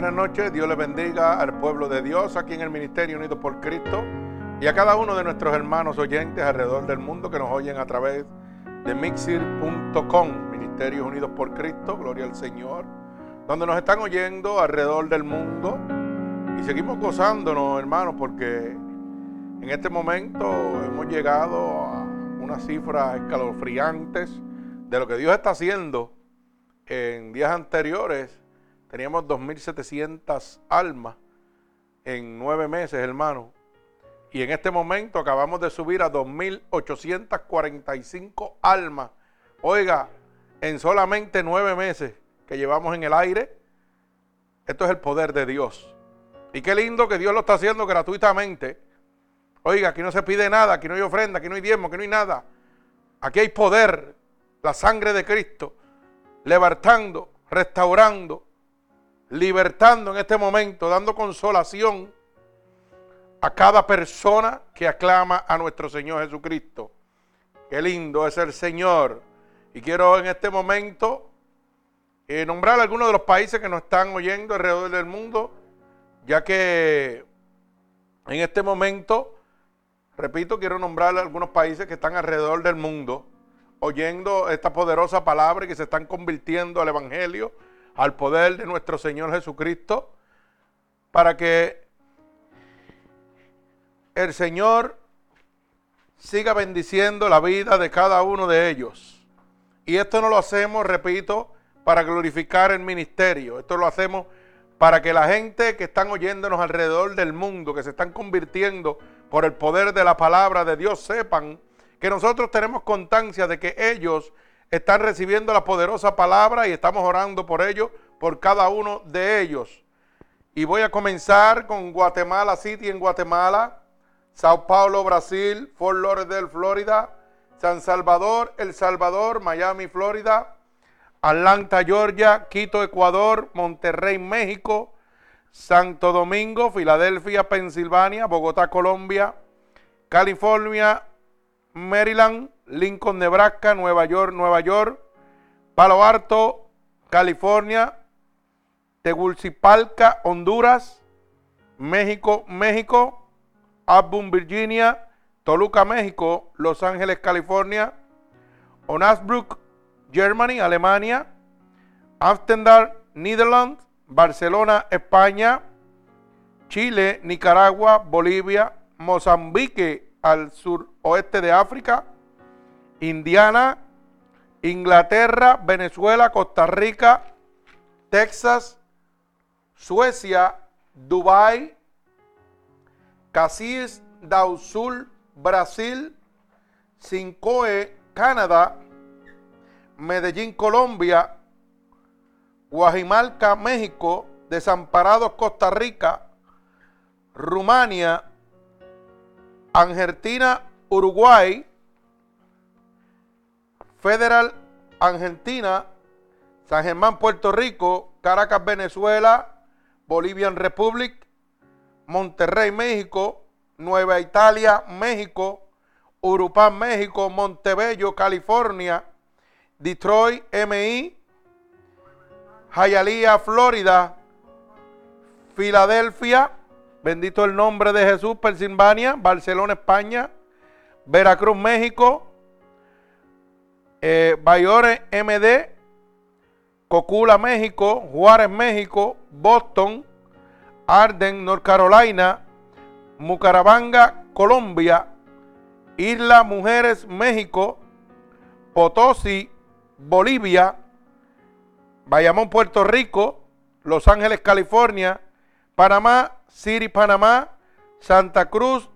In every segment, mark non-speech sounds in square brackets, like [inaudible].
Buenas noches, Dios le bendiga al pueblo de Dios aquí en el Ministerio Unido por Cristo y a cada uno de nuestros hermanos oyentes alrededor del mundo que nos oyen a través de mixir.com, Ministerios Unidos por Cristo, gloria al Señor, donde nos están oyendo alrededor del mundo. Y seguimos gozándonos, hermanos, porque en este momento hemos llegado a unas cifras escalofriantes de lo que Dios está haciendo en días anteriores Teníamos 2.700 almas en nueve meses, hermano. Y en este momento acabamos de subir a 2.845 almas. Oiga, en solamente nueve meses que llevamos en el aire, esto es el poder de Dios. Y qué lindo que Dios lo está haciendo gratuitamente. Oiga, aquí no se pide nada, aquí no hay ofrenda, aquí no hay diezmo, aquí no hay nada. Aquí hay poder, la sangre de Cristo, levantando, restaurando, libertando en este momento, dando consolación a cada persona que aclama a nuestro Señor Jesucristo. Qué lindo es el Señor. Y quiero en este momento eh, nombrar algunos de los países que nos están oyendo alrededor del mundo, ya que en este momento, repito, quiero nombrar algunos países que están alrededor del mundo oyendo esta poderosa palabra y que se están convirtiendo al Evangelio al poder de nuestro Señor Jesucristo, para que el Señor siga bendiciendo la vida de cada uno de ellos. Y esto no lo hacemos, repito, para glorificar el ministerio. Esto lo hacemos para que la gente que están oyéndonos alrededor del mundo, que se están convirtiendo por el poder de la palabra de Dios, sepan que nosotros tenemos constancia de que ellos están recibiendo la poderosa palabra y estamos orando por ellos, por cada uno de ellos. Y voy a comenzar con Guatemala City en Guatemala, Sao Paulo, Brasil, Fort Lauderdale, Florida, San Salvador, El Salvador, Miami, Florida, Atlanta, Georgia, Quito, Ecuador, Monterrey, México, Santo Domingo, Filadelfia, Pensilvania, Bogotá, Colombia, California, Maryland, Lincoln, Nebraska, Nueva York, Nueva York, Palo Alto, California, Tegucigalpa, Honduras, México, México, Auburn, Virginia, Toluca, México, Los Ángeles, California, Onasbrook, Germany, Alemania, Amsterdam, Netherlands, Barcelona, España, Chile, Nicaragua, Bolivia, Mozambique al suroeste de África, Indiana, Inglaterra, Venezuela, Costa Rica, Texas, Suecia, Dubai, Casillas del Sur, Brasil, Cincoe, Canadá, Medellín, Colombia, Guajimalca, México, Desamparados, Costa Rica, Rumania, Argentina, Uruguay, Federal Argentina, San Germán Puerto Rico, Caracas Venezuela, Bolivian Republic, Monterrey México, Nueva Italia México, Urupán México, Montebello California, Detroit MI, Hialeah Florida, Filadelfia, bendito el nombre de Jesús, Pensilvania, Barcelona España, Veracruz México, eh, Bayores MD, Cocula, México, Juárez, México, Boston, Arden, North Carolina, Mucarabanga, Colombia, Isla Mujeres, México, Potosí, Bolivia, Bayamón, Puerto Rico, Los Ángeles, California, Panamá, City, Panamá, Santa Cruz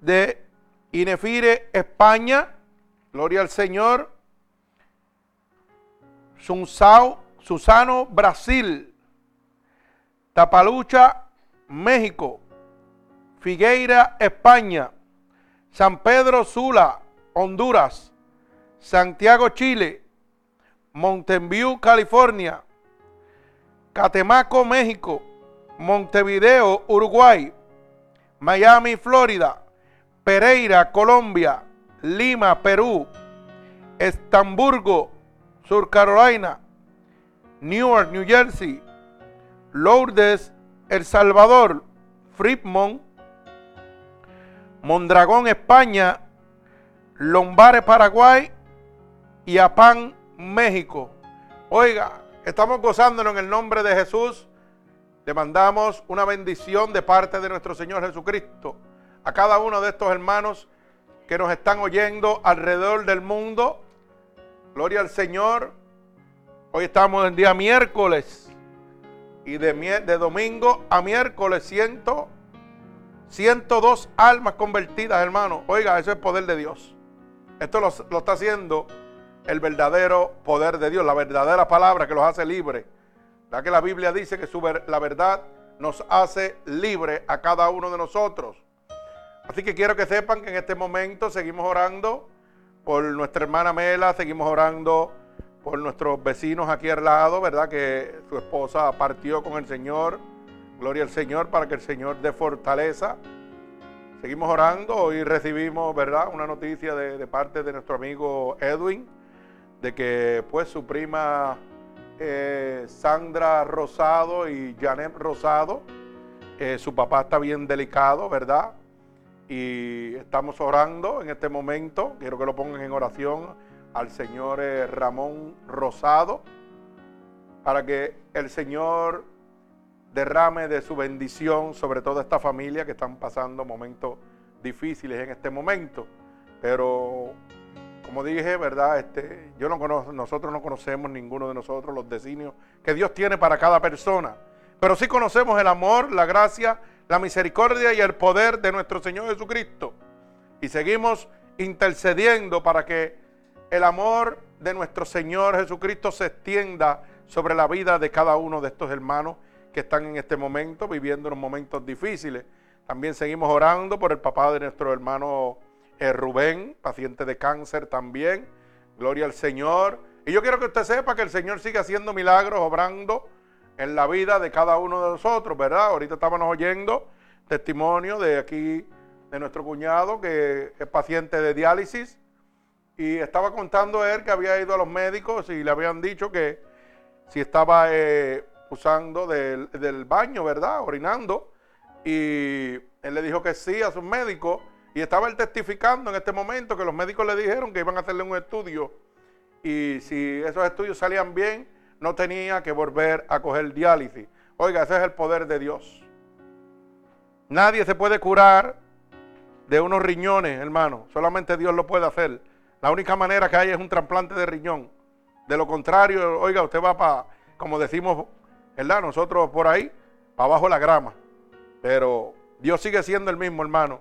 de Inefire, España, Gloria al Señor, Susano, Brasil. Tapalucha, México. Figueira, España. San Pedro Sula, Honduras. Santiago, Chile. Mountain California. Catemaco, México. Montevideo, Uruguay. Miami, Florida. Pereira, Colombia. Lima, Perú. Estamburgo, Sur Carolina, Newark, New Jersey, Lourdes, El Salvador, Fremont, Mondragón, España, Lombare, Paraguay y Apán, México. Oiga, estamos gozándonos en el nombre de Jesús. Le mandamos una bendición de parte de nuestro Señor Jesucristo a cada uno de estos hermanos que nos están oyendo alrededor del mundo. Gloria al Señor. Hoy estamos en día miércoles y de, de domingo a miércoles ciento, 102 almas convertidas, hermano. Oiga, eso es poder de Dios. Esto lo, lo está haciendo el verdadero poder de Dios, la verdadera palabra que los hace libres. Ya que la Biblia dice que su, la verdad nos hace libre a cada uno de nosotros. Así que quiero que sepan que en este momento seguimos orando por nuestra hermana Mela, seguimos orando por nuestros vecinos aquí al lado, ¿verdad? Que su esposa partió con el Señor. Gloria al Señor para que el Señor dé fortaleza. Seguimos orando. Hoy recibimos, ¿verdad? Una noticia de, parte de nuestro amigo Edwin de que pues su prima eh, Sandra Rosado y Janet Rosado, eh, su papá está bien delicado, ¿verdad? Y estamos orando en este momento. Quiero que lo pongan en oración al señor eh, Ramón Rosado para que el Señor derrame de su bendición sobre toda esta familia que están pasando momentos difíciles en este momento. Pero como dije, ¿verdad? Este, yo no conozco, nosotros no conocemos ninguno de nosotros los designios que Dios tiene para cada persona. Pero sí conocemos el amor, la gracia, la misericordia y el poder de nuestro Señor Jesucristo. Y seguimos intercediendo para que el amor de nuestro Señor Jesucristo se extienda sobre la vida de cada uno de estos hermanos que están en este momento viviendo unos momentos difíciles. También seguimos orando por el papá de nuestro hermano eh, Rubén, paciente de cáncer también. Gloria al Señor. Y yo quiero que usted sepa que el Señor sigue haciendo milagros, obrando en la vida de cada uno de nosotros, ¿verdad? Ahorita estábamos oyendo testimonio de aquí, de nuestro cuñado, que es paciente de diálisis. Y estaba contando él que había ido a los médicos y le habían dicho que si estaba eh, usando del, del baño, ¿verdad? Orinando. Y él le dijo que sí a sus médicos y estaba él testificando en este momento que los médicos le dijeron que iban a hacerle un estudio y si esos estudios salían bien, no tenía que volver a coger diálisis. Oiga, ese es el poder de Dios. Nadie se puede curar de unos riñones, hermano. Solamente Dios lo puede hacer. La única manera que hay es un trasplante de riñón. De lo contrario, oiga, usted va para, como decimos, ¿verdad? Nosotros por ahí, para abajo la grama. Pero Dios sigue siendo el mismo, hermano.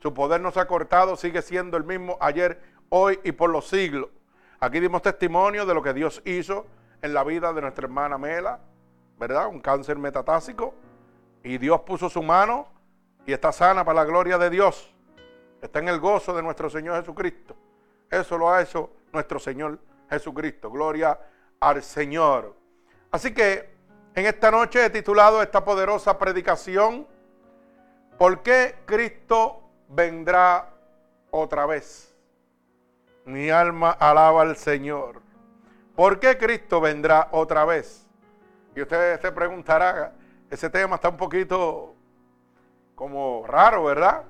Su poder no se ha cortado, sigue siendo el mismo ayer, hoy y por los siglos. Aquí dimos testimonio de lo que Dios hizo en la vida de nuestra hermana Mela, ¿verdad? Un cáncer metatásico. Y Dios puso su mano y está sana para la gloria de Dios. Está en el gozo de nuestro Señor Jesucristo. Eso lo ha hecho nuestro Señor Jesucristo. Gloria al Señor. Así que en esta noche he titulado esta poderosa predicación, ¿por qué Cristo vendrá otra vez. Mi alma alaba al Señor. ¿Por qué Cristo vendrá otra vez? Y usted se preguntará, ese tema está un poquito como raro, ¿verdad?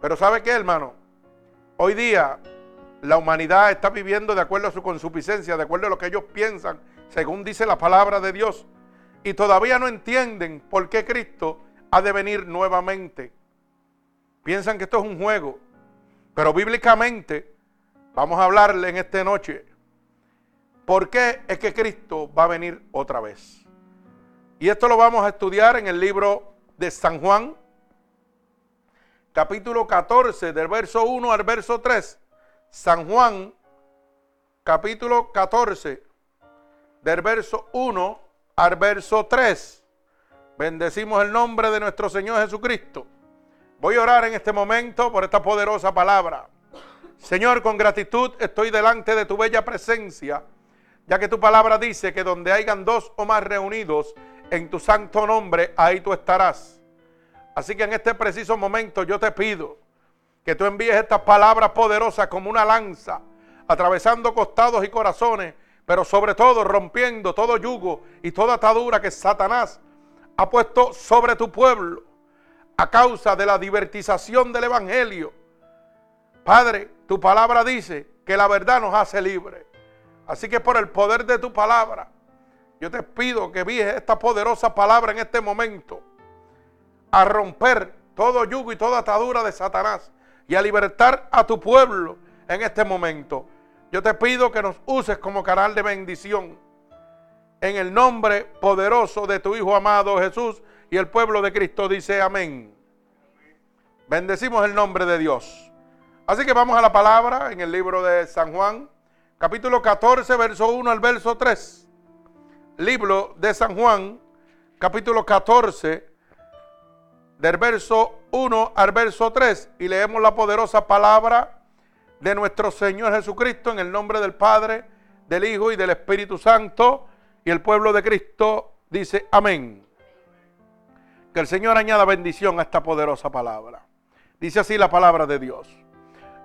Pero ¿sabe qué, hermano? Hoy día la humanidad está viviendo de acuerdo a su consuficiencia, de acuerdo a lo que ellos piensan, según dice la palabra de Dios. Y todavía no entienden por qué Cristo ha de venir nuevamente. Piensan que esto es un juego. Pero bíblicamente, vamos a hablarle en esta noche, ¿por qué es que Cristo va a venir otra vez? Y esto lo vamos a estudiar en el libro de San Juan, capítulo 14, del verso 1 al verso 3. San Juan, capítulo 14, del verso 1 al verso 3. Bendecimos el nombre de nuestro Señor Jesucristo. Voy a orar en este momento por esta poderosa palabra. Señor, con gratitud estoy delante de tu bella presencia, ya que tu palabra dice que donde hayan dos o más reunidos en tu santo nombre, ahí tú estarás. Así que en este preciso momento yo te pido que tú envíes estas palabras poderosas como una lanza, atravesando costados y corazones, pero sobre todo rompiendo todo yugo y toda atadura que Satanás ha puesto sobre tu pueblo a causa de la divertización del Evangelio. Padre, tu palabra dice que la verdad nos hace libres. Así que por el poder de tu palabra, yo te pido que vies esta poderosa palabra en este momento a romper todo yugo y toda atadura de Satanás y a libertar a tu pueblo en este momento. Yo te pido que nos uses como canal de bendición en el nombre poderoso de tu Hijo amado Jesús y el pueblo de Cristo dice amén. Bendecimos el nombre de Dios. Así que vamos a la palabra en el libro de San Juan, capítulo 14, verso 1 al verso 3. Libro de San Juan, capítulo 14, del verso 1 al verso 3 y leemos la poderosa palabra de nuestro Señor Jesucristo en el nombre del Padre, del Hijo y del Espíritu Santo. Y el pueblo de Cristo dice amén. Que el Señor añada bendición a esta poderosa palabra. Dice así la palabra de Dios.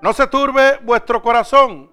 No se turbe vuestro corazón.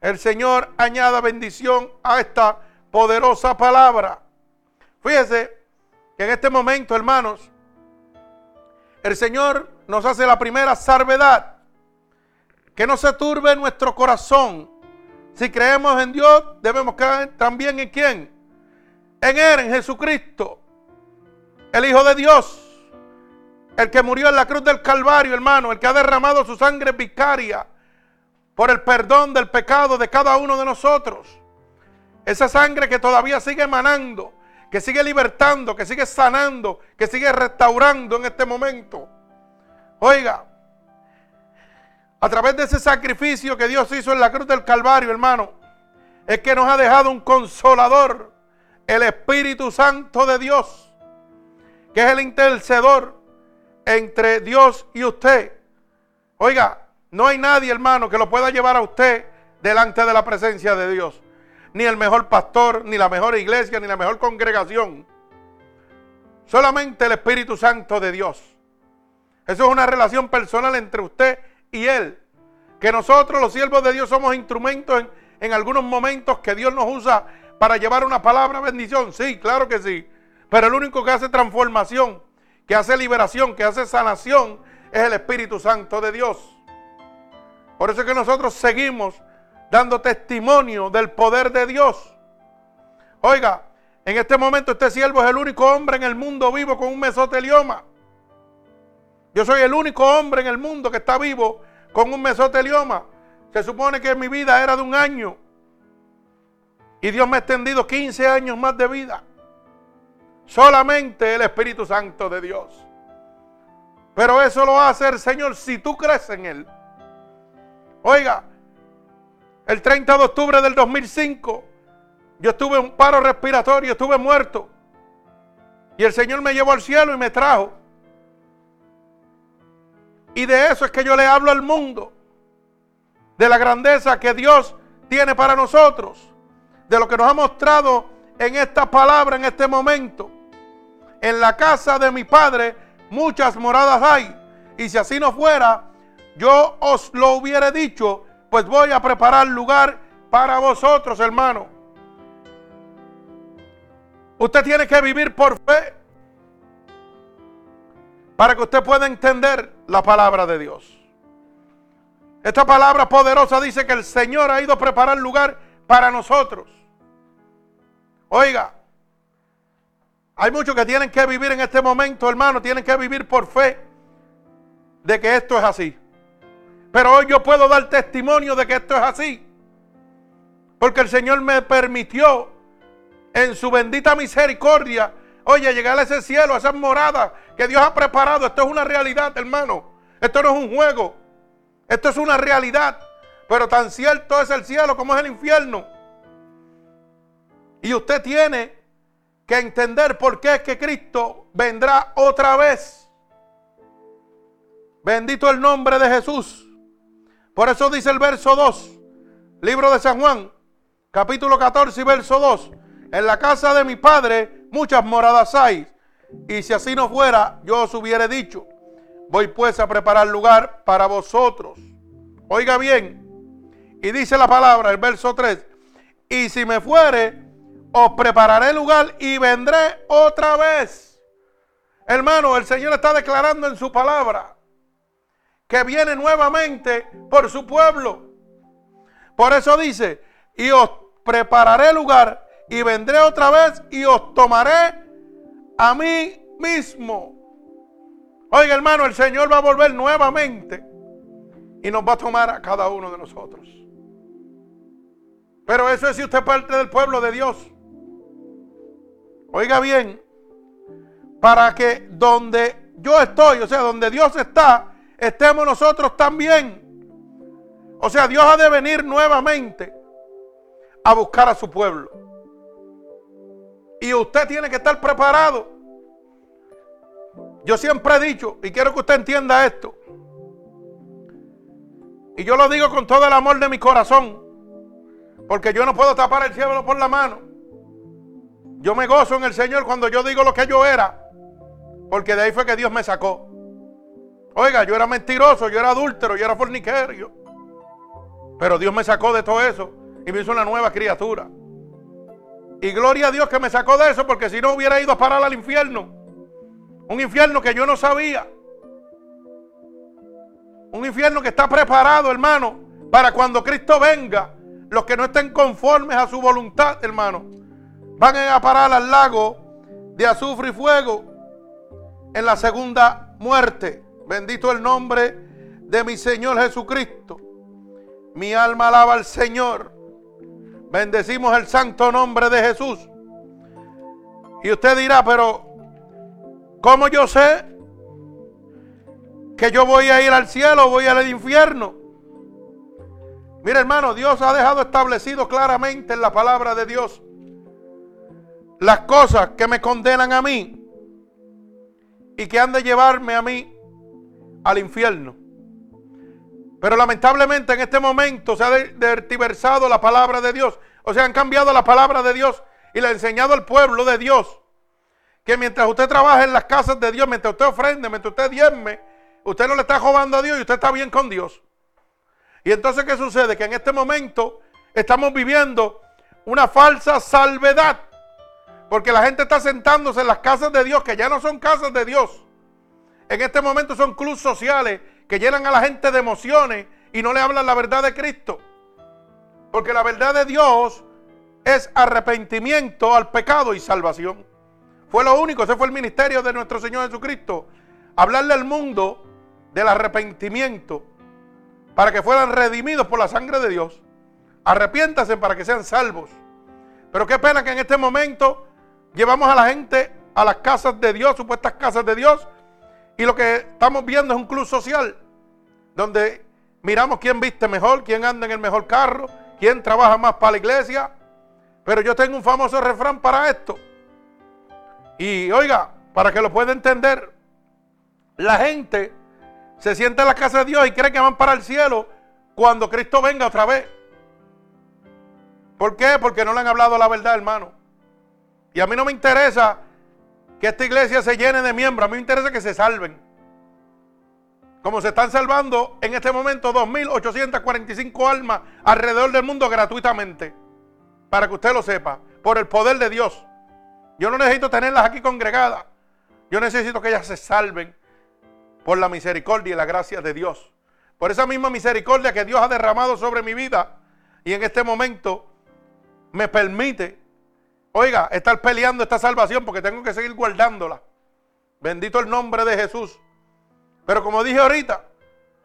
El Señor añada bendición a esta poderosa palabra. Fíjese, que en este momento, hermanos, el Señor nos hace la primera salvedad. Que no se turbe nuestro corazón. Si creemos en Dios, debemos creer también en quién. En Él, en Jesucristo, el Hijo de Dios. El que murió en la cruz del Calvario, hermano. El que ha derramado su sangre vicaria por el perdón del pecado de cada uno de nosotros. Esa sangre que todavía sigue emanando que sigue libertando, que sigue sanando, que sigue restaurando en este momento. Oiga, a través de ese sacrificio que Dios hizo en la cruz del Calvario, hermano, es que nos ha dejado un consolador, el Espíritu Santo de Dios, que es el intercedor entre Dios y usted. Oiga, no hay nadie, hermano, que lo pueda llevar a usted delante de la presencia de Dios ni el mejor pastor, ni la mejor iglesia, ni la mejor congregación. Solamente el Espíritu Santo de Dios. Eso es una relación personal entre usted y Él. Que nosotros, los siervos de Dios, somos instrumentos en, en algunos momentos que Dios nos usa para llevar una palabra bendición. Sí, claro que sí. Pero el único que hace transformación, que hace liberación, que hace sanación, es el Espíritu Santo de Dios. Por eso es que nosotros seguimos dando testimonio del poder de Dios. Oiga, en este momento este siervo es el único hombre en el mundo vivo con un mesotelioma. Yo soy el único hombre en el mundo que está vivo con un mesotelioma. Se supone que mi vida era de un año. Y Dios me ha extendido 15 años más de vida. Solamente el Espíritu Santo de Dios. Pero eso lo a hacer, Señor, si tú crees en Él. Oiga, el 30 de octubre del 2005, yo estuve en un paro respiratorio, estuve muerto. Y el Señor me llevó al cielo y me trajo. Y de eso es que yo le hablo al mundo. De la grandeza que Dios tiene para nosotros. De lo que nos ha mostrado en esta palabra, en este momento. En la casa de mi Padre muchas moradas hay. Y si así no fuera, yo os lo hubiera dicho pues voy a preparar lugar para vosotros, hermano. Usted tiene que vivir por fe para que usted pueda entender la palabra de Dios. Esta palabra poderosa dice que el Señor ha ido a preparar lugar para nosotros. Oiga, hay muchos que tienen que vivir en este momento, hermano, tienen que vivir por fe de que esto es así. Pero hoy yo puedo dar testimonio de que esto es así. Porque el Señor me permitió en su bendita misericordia, oye, llegar a ese cielo, a esas moradas que Dios ha preparado. Esto es una realidad, hermano. Esto no es un juego. Esto es una realidad. Pero tan cierto es el cielo como es el infierno. Y usted tiene que entender por qué es que Cristo vendrá otra vez. Bendito el nombre de Jesús. Por eso dice el verso 2, libro de San Juan, capítulo 14 y verso 2. En la casa de mi padre muchas moradas hay. Y si así no fuera, yo os hubiera dicho, voy pues a preparar lugar para vosotros. Oiga bien, y dice la palabra, el verso 3, y si me fuere, os prepararé lugar y vendré otra vez. Hermano, el Señor está declarando en su palabra que viene nuevamente por su pueblo. Por eso dice, y os prepararé lugar y vendré otra vez y os tomaré a mí mismo. Oiga hermano, el Señor va a volver nuevamente y nos va a tomar a cada uno de nosotros. Pero eso es si usted parte del pueblo de Dios. Oiga bien, para que donde yo estoy, o sea, donde Dios está, estemos nosotros también. O sea, Dios ha de venir nuevamente a buscar a su pueblo. Y usted tiene que estar preparado. Yo siempre he dicho, y quiero que usted entienda esto, y yo lo digo con todo el amor de mi corazón, porque yo no puedo tapar el cielo por la mano. Yo me gozo en el Señor cuando yo digo lo que yo era, porque de ahí fue que Dios me sacó. Oiga, yo era mentiroso, yo era adúltero, yo era forniquerio. Pero Dios me sacó de todo eso y me hizo una nueva criatura. Y gloria a Dios que me sacó de eso, porque si no hubiera ido a parar al infierno. Un infierno que yo no sabía. Un infierno que está preparado, hermano, para cuando Cristo venga. Los que no estén conformes a su voluntad, hermano, van a parar al lago de azufre y fuego en la segunda muerte. Bendito el nombre de mi Señor Jesucristo. Mi alma alaba al Señor. Bendecimos el santo nombre de Jesús. Y usted dirá, pero ¿cómo yo sé que yo voy a ir al cielo o voy al infierno? Mire hermano, Dios ha dejado establecido claramente en la palabra de Dios las cosas que me condenan a mí y que han de llevarme a mí al infierno. Pero lamentablemente en este momento se ha dertiversado la palabra de Dios. O sea, han cambiado la palabra de Dios y le ha enseñado al pueblo de Dios que mientras usted trabaja en las casas de Dios, mientras usted ofrende, mientras usted diezme, usted no le está robando a Dios y usted está bien con Dios. Y entonces, ¿qué sucede? Que en este momento estamos viviendo una falsa salvedad. Porque la gente está sentándose en las casas de Dios, que ya no son casas de Dios. En este momento son clubes sociales que llenan a la gente de emociones y no le hablan la verdad de Cristo. Porque la verdad de Dios es arrepentimiento al pecado y salvación. Fue lo único, ese fue el ministerio de nuestro Señor Jesucristo. Hablarle al mundo del arrepentimiento para que fueran redimidos por la sangre de Dios. Arrepiéntase para que sean salvos. Pero qué pena que en este momento llevamos a la gente a las casas de Dios, supuestas casas de Dios, y lo que estamos viendo es un club social donde miramos quién viste mejor, quién anda en el mejor carro, quién trabaja más para la iglesia. Pero yo tengo un famoso refrán para esto. Y oiga, para que lo pueda entender, la gente se sienta en la casa de Dios y cree que van para el cielo cuando Cristo venga otra vez. ¿Por qué? Porque no le han hablado la verdad, hermano. Y a mí no me interesa que esta iglesia se llene de miembros. A mí me interesa que se salven. Como se están salvando en este momento 2.845 almas alrededor del mundo gratuitamente. Para que usted lo sepa. Por el poder de Dios. Yo no necesito tenerlas aquí congregadas. Yo necesito que ellas se salven por la misericordia y la gracia de Dios. Por esa misma misericordia que Dios ha derramado sobre mi vida. Y en este momento me permite Oiga, estar peleando esta salvación porque tengo que seguir guardándola. Bendito el nombre de Jesús. Pero como dije ahorita,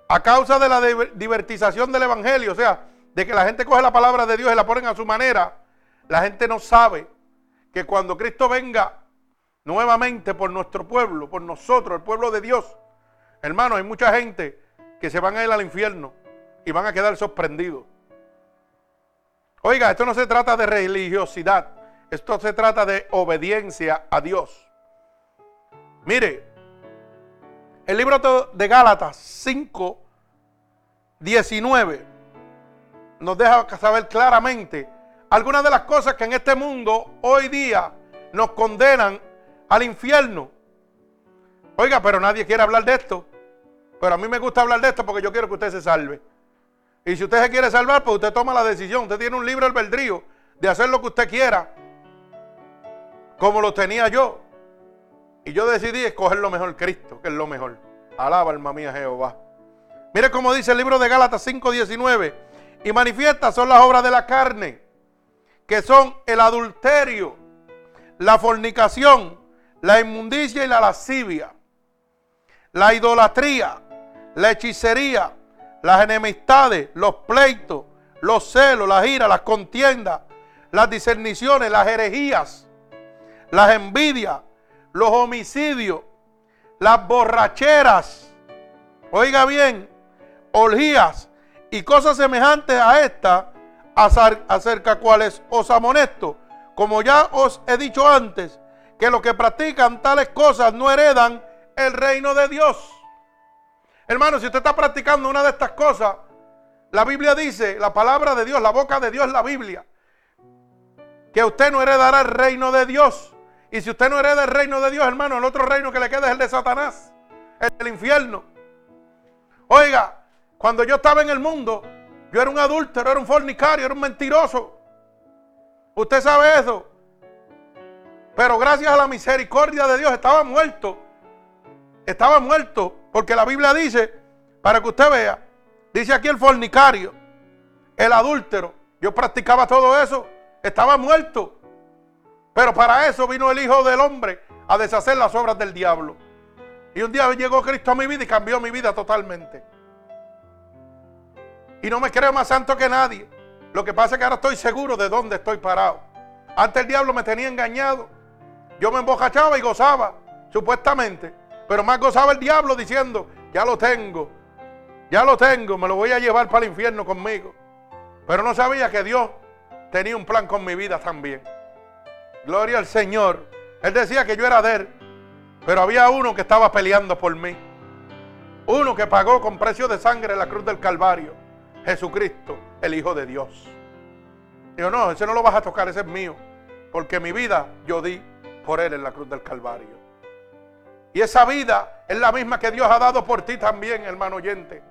a causa de la divertización del Evangelio, o sea, de que la gente coge la palabra de Dios y la ponen a su manera, la gente no sabe que cuando Cristo venga nuevamente por nuestro pueblo, por nosotros, el pueblo de Dios, hermano, hay mucha gente que se van a ir al infierno y van a quedar sorprendidos. Oiga, esto no se trata de religiosidad. Esto se trata de obediencia a Dios. Mire, el libro de Gálatas 5, 19 nos deja saber claramente algunas de las cosas que en este mundo hoy día nos condenan al infierno. Oiga, pero nadie quiere hablar de esto. Pero a mí me gusta hablar de esto porque yo quiero que usted se salve. Y si usted se quiere salvar, pues usted toma la decisión. Usted tiene un libre albedrío de hacer lo que usted quiera. Como lo tenía yo. Y yo decidí escoger lo mejor, Cristo, que es lo mejor. Alaba alma mía Jehová. Mire cómo dice el libro de Gálatas 5:19. Y manifiestas son las obras de la carne, que son el adulterio, la fornicación, la inmundicia y la lascivia, la idolatría, la hechicería, las enemistades, los pleitos, los celos, las iras, las contiendas, las discerniciones, las herejías, las envidias, los homicidios, las borracheras, oiga bien, orgías y cosas semejantes a esta, acerca cuales os amonesto, como ya os he dicho antes, que los que practican tales cosas no heredan el reino de Dios. Hermano, si usted está practicando una de estas cosas, la Biblia dice, la palabra de Dios, la boca de Dios, la Biblia, que usted no heredará el reino de Dios. Y si usted no hereda el reino de Dios, hermano, el otro reino que le queda es el de Satanás, el del infierno. Oiga, cuando yo estaba en el mundo, yo era un adúltero, era un fornicario, era un mentiroso. Usted sabe eso. Pero gracias a la misericordia de Dios estaba muerto. Estaba muerto. Porque la Biblia dice, para que usted vea, dice aquí el fornicario, el adúltero. Yo practicaba todo eso. Estaba muerto. Pero para eso vino el Hijo del Hombre a deshacer las obras del diablo. Y un día llegó Cristo a mi vida y cambió mi vida totalmente. Y no me creo más santo que nadie. Lo que pasa es que ahora estoy seguro de dónde estoy parado. Antes el diablo me tenía engañado. Yo me embocachaba y gozaba, supuestamente. Pero más gozaba el diablo diciendo, ya lo tengo, ya lo tengo, me lo voy a llevar para el infierno conmigo. Pero no sabía que Dios tenía un plan con mi vida también. Gloria al Señor. Él decía que yo era de él, pero había uno que estaba peleando por mí. Uno que pagó con precio de sangre la cruz del Calvario. Jesucristo, el Hijo de Dios. Digo, no, ese no lo vas a tocar, ese es mío. Porque mi vida yo di por él en la cruz del Calvario. Y esa vida es la misma que Dios ha dado por ti también, hermano oyente.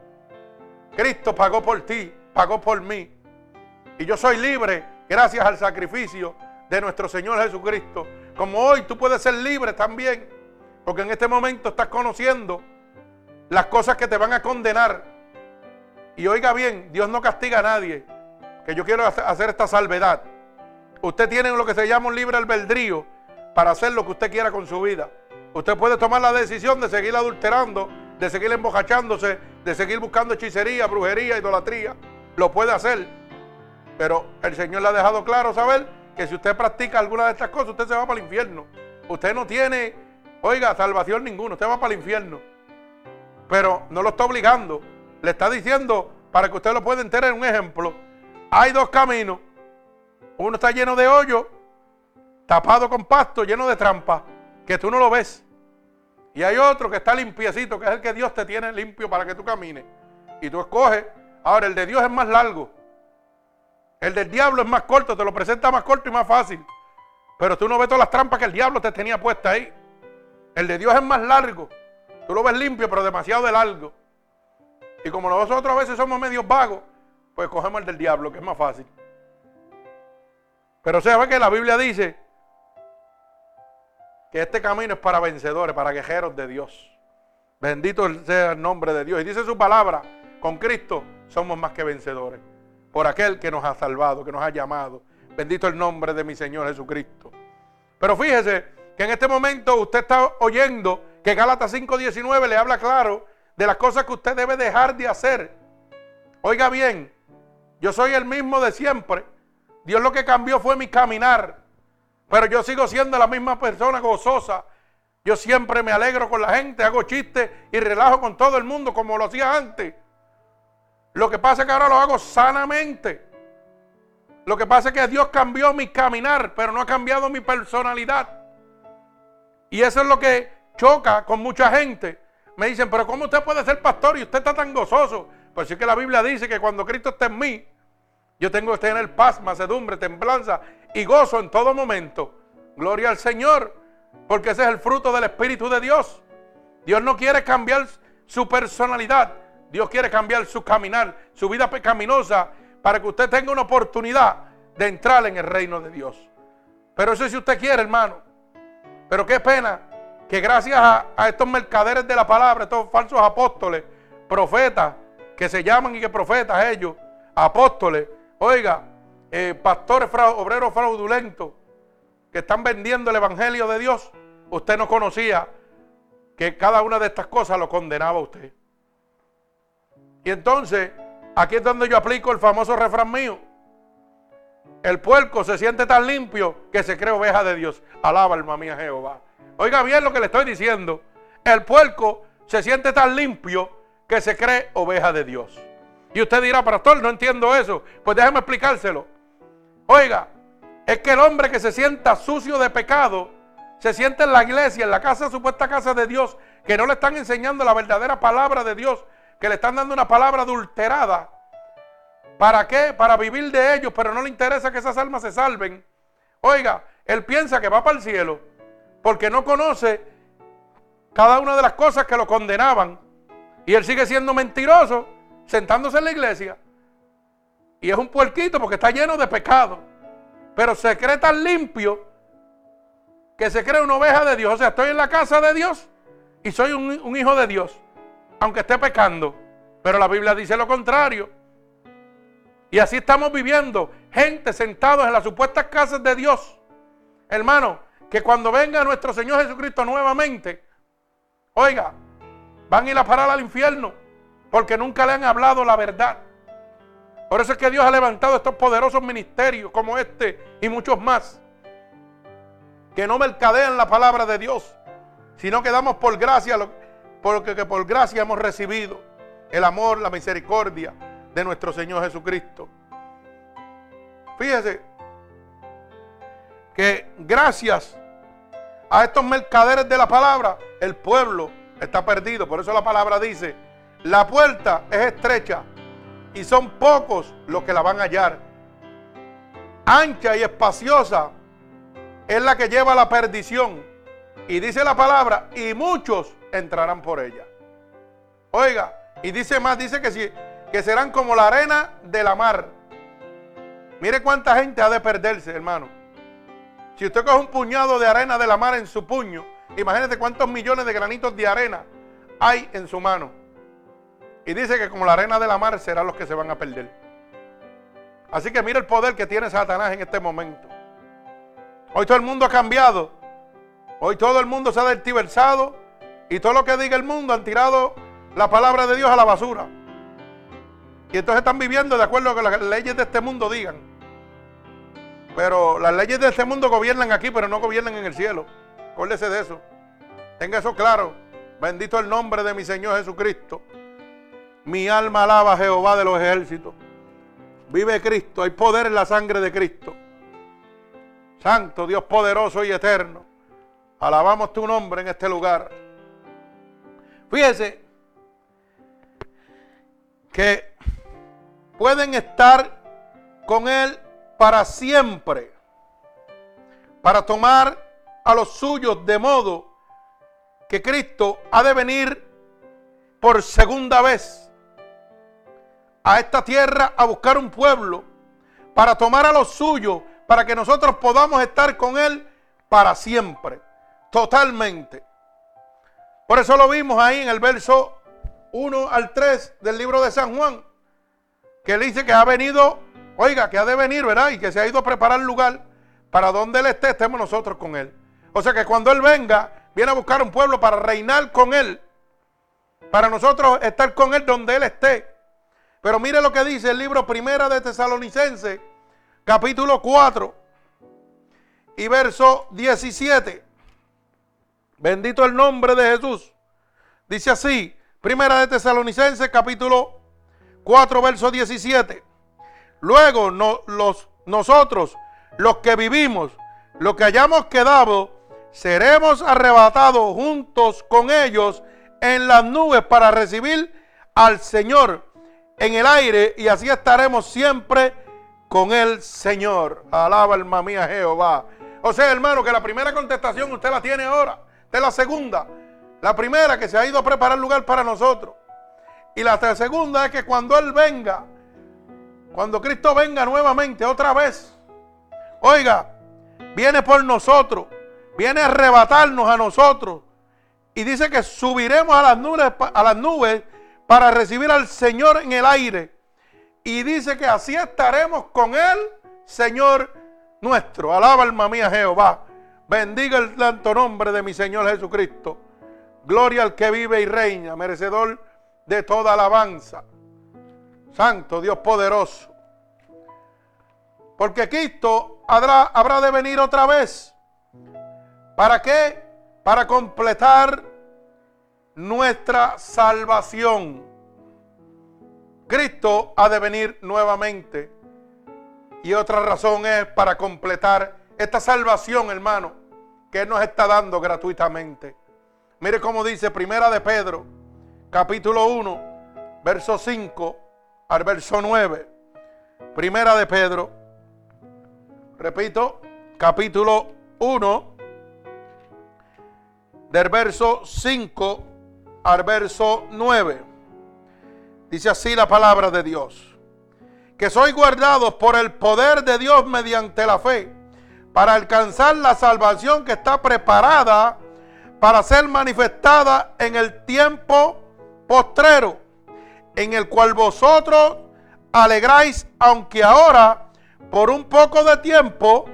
Cristo pagó por ti, pagó por mí. Y yo soy libre gracias al sacrificio de nuestro Señor Jesucristo. Como hoy tú puedes ser libre también, porque en este momento estás conociendo las cosas que te van a condenar. Y oiga bien, Dios no castiga a nadie, que yo quiero hacer esta salvedad. Usted tiene lo que se llama un libre albedrío para hacer lo que usted quiera con su vida. Usted puede tomar la decisión de seguir adulterando, de seguir embojachándose, de seguir buscando hechicería, brujería, idolatría. Lo puede hacer. Pero el Señor le ha dejado claro saber que si usted practica alguna de estas cosas, usted se va para el infierno. Usted no tiene, oiga, salvación ninguna, usted va para el infierno. Pero no lo está obligando, le está diciendo para que usted lo pueda enterar un ejemplo. Hay dos caminos. Uno está lleno de hoyo, tapado con pasto, lleno de trampas, que tú no lo ves. Y hay otro que está limpiecito, que es el que Dios te tiene limpio para que tú camines. Y tú escoges. Ahora, el de Dios es más largo. El del diablo es más corto, te lo presenta más corto y más fácil. Pero tú no ves todas las trampas que el diablo te tenía puestas ahí. El de Dios es más largo. Tú lo ves limpio, pero demasiado de largo. Y como nosotros a veces somos medios vagos, pues cogemos el del diablo, que es más fácil. Pero se ve que la Biblia dice que este camino es para vencedores, para guerreros de Dios. Bendito sea el nombre de Dios. Y dice su palabra, con Cristo somos más que vencedores por aquel que nos ha salvado, que nos ha llamado. Bendito el nombre de mi Señor Jesucristo. Pero fíjese que en este momento usted está oyendo que Gálatas 5:19 le habla claro de las cosas que usted debe dejar de hacer. Oiga bien, yo soy el mismo de siempre. Dios lo que cambió fue mi caminar. Pero yo sigo siendo la misma persona gozosa. Yo siempre me alegro con la gente, hago chistes y relajo con todo el mundo como lo hacía antes. Lo que pasa es que ahora lo hago sanamente. Lo que pasa es que Dios cambió mi caminar, pero no ha cambiado mi personalidad. Y eso es lo que choca con mucha gente. Me dicen, pero ¿cómo usted puede ser pastor y usted está tan gozoso? Pues sí que la Biblia dice que cuando Cristo está en mí, yo tengo que tener paz, macedumbre, templanza y gozo en todo momento. Gloria al Señor, porque ese es el fruto del Espíritu de Dios. Dios no quiere cambiar su personalidad, Dios quiere cambiar su caminar, su vida pecaminosa, para que usted tenga una oportunidad de entrar en el reino de Dios. Pero eso es si usted quiere, hermano. Pero qué pena que gracias a, estos mercaderes de la palabra, estos falsos apóstoles, profetas, que se llaman y que profetas ellos, apóstoles, oiga, eh, pastores, obreros fraudulentos, que están vendiendo el Evangelio de Dios, usted no conocía que cada una de estas cosas lo condenaba a usted. Y entonces, aquí es donde yo aplico el famoso refrán mío. El puerco se siente tan limpio que se cree oveja de Dios. Alaba alma mía Jehová. Oiga bien lo que le estoy diciendo. El puerco se siente tan limpio que se cree oveja de Dios. Y usted dirá, pastor, no entiendo eso. Pues déjeme explicárselo. Oiga, es que el hombre que se sienta sucio de pecado se siente en la iglesia, en la casa, supuesta casa de Dios, que no le están enseñando la verdadera palabra de Dios, que le están dando una palabra adulterada. ¿Para qué? Para vivir de ellos, pero no le interesa que esas almas se salven. Oiga, él piensa que va para el cielo porque no conoce cada una de las cosas que lo condenaban. Y él sigue siendo mentiroso, sentándose en la iglesia. Y es un puerquito porque está lleno de pecado. Pero se cree tan limpio que se cree una oveja de Dios. O sea, estoy en la casa de Dios y soy un, hijo de Dios, aunque esté pecando. Pero la Biblia dice lo contrario. Y así estamos viviendo, gente sentados en las supuestas casas de Dios. Hermano, que cuando venga nuestro Señor Jesucristo nuevamente, oiga, van a ir a parar al infierno porque nunca le han hablado la verdad. Por eso es que Dios ha levantado estos poderosos ministerios como este y muchos más que no mercadean la palabra de Dios, sino que damos por gracia, porque que por gracia hemos recibido el amor, la misericordia de nuestro Señor Jesucristo. Fíjese que gracias a estos mercaderes de la palabra, el pueblo está perdido. Por eso la palabra dice, la puerta es estrecha y son pocos los que la van a hallar. Ancha y espaciosa es la que lleva a la perdición. Y dice la palabra, y muchos entrarán por ella. Oiga, y dice más, dice que, si, que serán como la arena de la mar. Mire cuánta gente ha de perderse, hermano. Si usted coge un puñado de arena de la mar en su puño, imagínese cuántos millones de granitos de arena hay en su mano. Y dice que como la arena de la mar serán los que se van a perder. Así que mire el poder que tiene Satanás en este momento. Hoy todo el mundo ha cambiado. Hoy todo el mundo se ha deltiversado y todo lo que diga el mundo han tirado la palabra de Dios a la basura. Y entonces están viviendo de acuerdo a lo que las leyes de este mundo digan. Pero las leyes de este mundo gobiernan aquí, pero no gobiernan en el cielo. Acuérdese de eso. Tenga eso claro. Bendito el nombre de mi Señor Jesucristo. Mi alma alaba a Jehová de los ejércitos. Vive Cristo. Hay poder en la sangre de Cristo. Santo Dios poderoso y eterno. Alabamos tu nombre en este lugar. Fíjese que pueden estar con Él para siempre, para tomar a los suyos de modo que Cristo ha de venir por segunda vez a esta tierra a buscar un pueblo, para tomar a los suyos para que nosotros podamos estar con Él para siempre, totalmente. Por eso lo vimos ahí en el verso 1 al 3 del libro de San Juan, que él dice que ha venido, oiga, que ha de venir, ¿verdad? Y que se ha ido a preparar lugar para donde Él esté, estemos nosotros con Él. O sea que cuando Él venga, viene a buscar un pueblo para reinar con Él, para nosotros estar con Él donde Él esté. Pero mire lo que dice el libro primera de Tesalonicense, capítulo 4 y verso 17. Bendito el nombre de Jesús. Dice así, Primera de Tesalonicenses, capítulo 4, verso 17. Luego los nosotros, los que vivimos, los que hayamos quedado, seremos arrebatados juntos con ellos en las nubes para recibir al Señor en el aire y así estaremos siempre con el Señor. Alaba alma mía Jehová. O sea, hermano, que la primera contestación usted la tiene ahora. De la segunda. La primera que se ha ido a preparar lugar para nosotros. Y la segunda es que cuando Él venga, cuando Cristo venga nuevamente, otra vez, oiga, viene por nosotros, viene a arrebatarnos a nosotros. Y dice que subiremos a las nubes, a las nubes para recibir al Señor en el aire. Y dice que así estaremos con Él, Señor nuestro. Alaba alma mía Jehová. Bendiga el santo nombre de mi Señor Jesucristo. Gloria al que vive y reina, merecedor de toda alabanza. Santo Dios poderoso. Porque Cristo habrá, habrá de venir otra vez. ¿Para qué? Para completar nuestra salvación. Cristo ha de venir nuevamente. Y otra razón es para completar esta salvación, hermano, que Él nos está dando gratuitamente. Mire cómo dice Primera de Pedro, capítulo 1, verso 5 al verso 9. Primera de Pedro, repito, capítulo 1, del verso 5 al verso 9. Dice así la palabra de Dios. Que soy guardados por el poder de Dios mediante la fe para alcanzar la salvación que está preparada para ser manifestada en el tiempo postrero, en el cual vosotros alegráis, aunque ahora, por un poco de tiempo,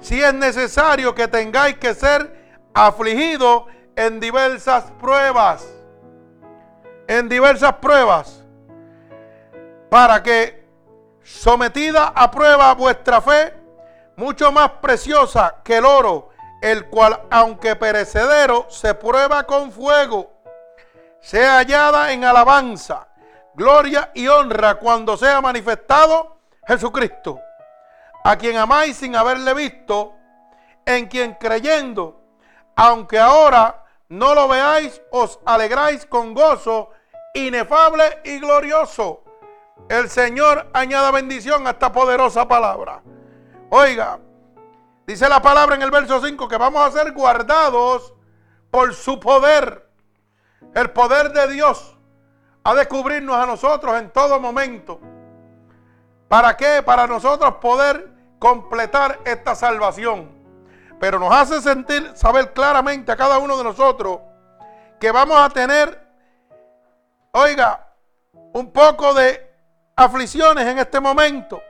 si es necesario que tengáis que ser afligidos en diversas pruebas. En diversas pruebas. Para que sometida a prueba vuestra fe, mucho más preciosa que el oro, el cual, aunque perecedero, se prueba con fuego, sea hallada en alabanza, gloria y honra cuando sea manifestado Jesucristo, a quien amáis sin haberle visto, en quien creyendo, aunque ahora no lo veáis, os alegráis con gozo inefable y glorioso. El Señor añada bendición a esta poderosa palabra. Oiga, dice la palabra en el verso 5 que vamos a ser guardados por su poder. El poder de Dios a descubrirnos a nosotros en todo momento. ¿Para qué? Para nosotros poder completar esta salvación pero nos hace sentir, saber claramente a cada uno de nosotros que vamos a tener, oiga, un poco de aflicciones en este momento,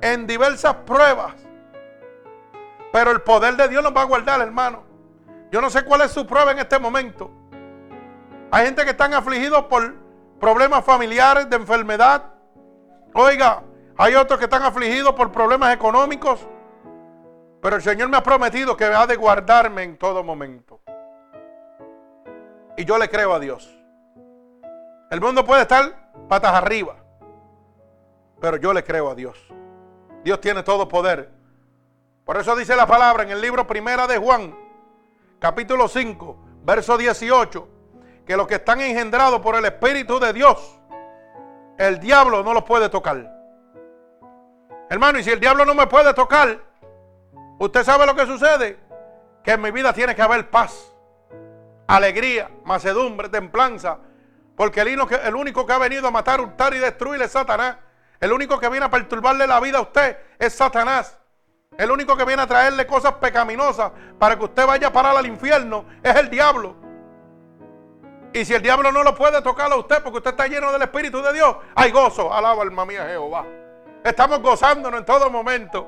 en diversas pruebas. Pero el poder de Dios nos va a guardar, hermano. Yo no sé cuál es su prueba en este momento. Hay gente que están afligidos por problemas familiares, de enfermedad. Oiga, hay otros que están afligidos por problemas económicos. Pero el Señor me ha prometido que ha de guardarme en todo momento. Y yo le creo a Dios. El mundo puede estar patas arriba. Pero yo le creo a Dios. Dios tiene todo poder. Por eso dice la palabra en el libro Primera de Juan, capítulo 5, verso 18, que los que están engendrados por el Espíritu de Dios, el diablo no los puede tocar. Hermano, y si el diablo no me puede tocar, ¿Usted sabe lo que sucede? Que en mi vida tiene que haber paz, alegría, macedumbre, templanza. Porque el, único que ha venido a matar, hurtar y destruir es Satanás. El único que viene a perturbarle la vida a usted es Satanás. El único que viene a traerle cosas pecaminosas para que usted vaya a parar al infierno es el diablo. Y si el diablo no lo puede tocar a usted porque usted está lleno del Espíritu de Dios, hay gozo. Alaba alma mía Jehová. Estamos gozándonos en todo momento.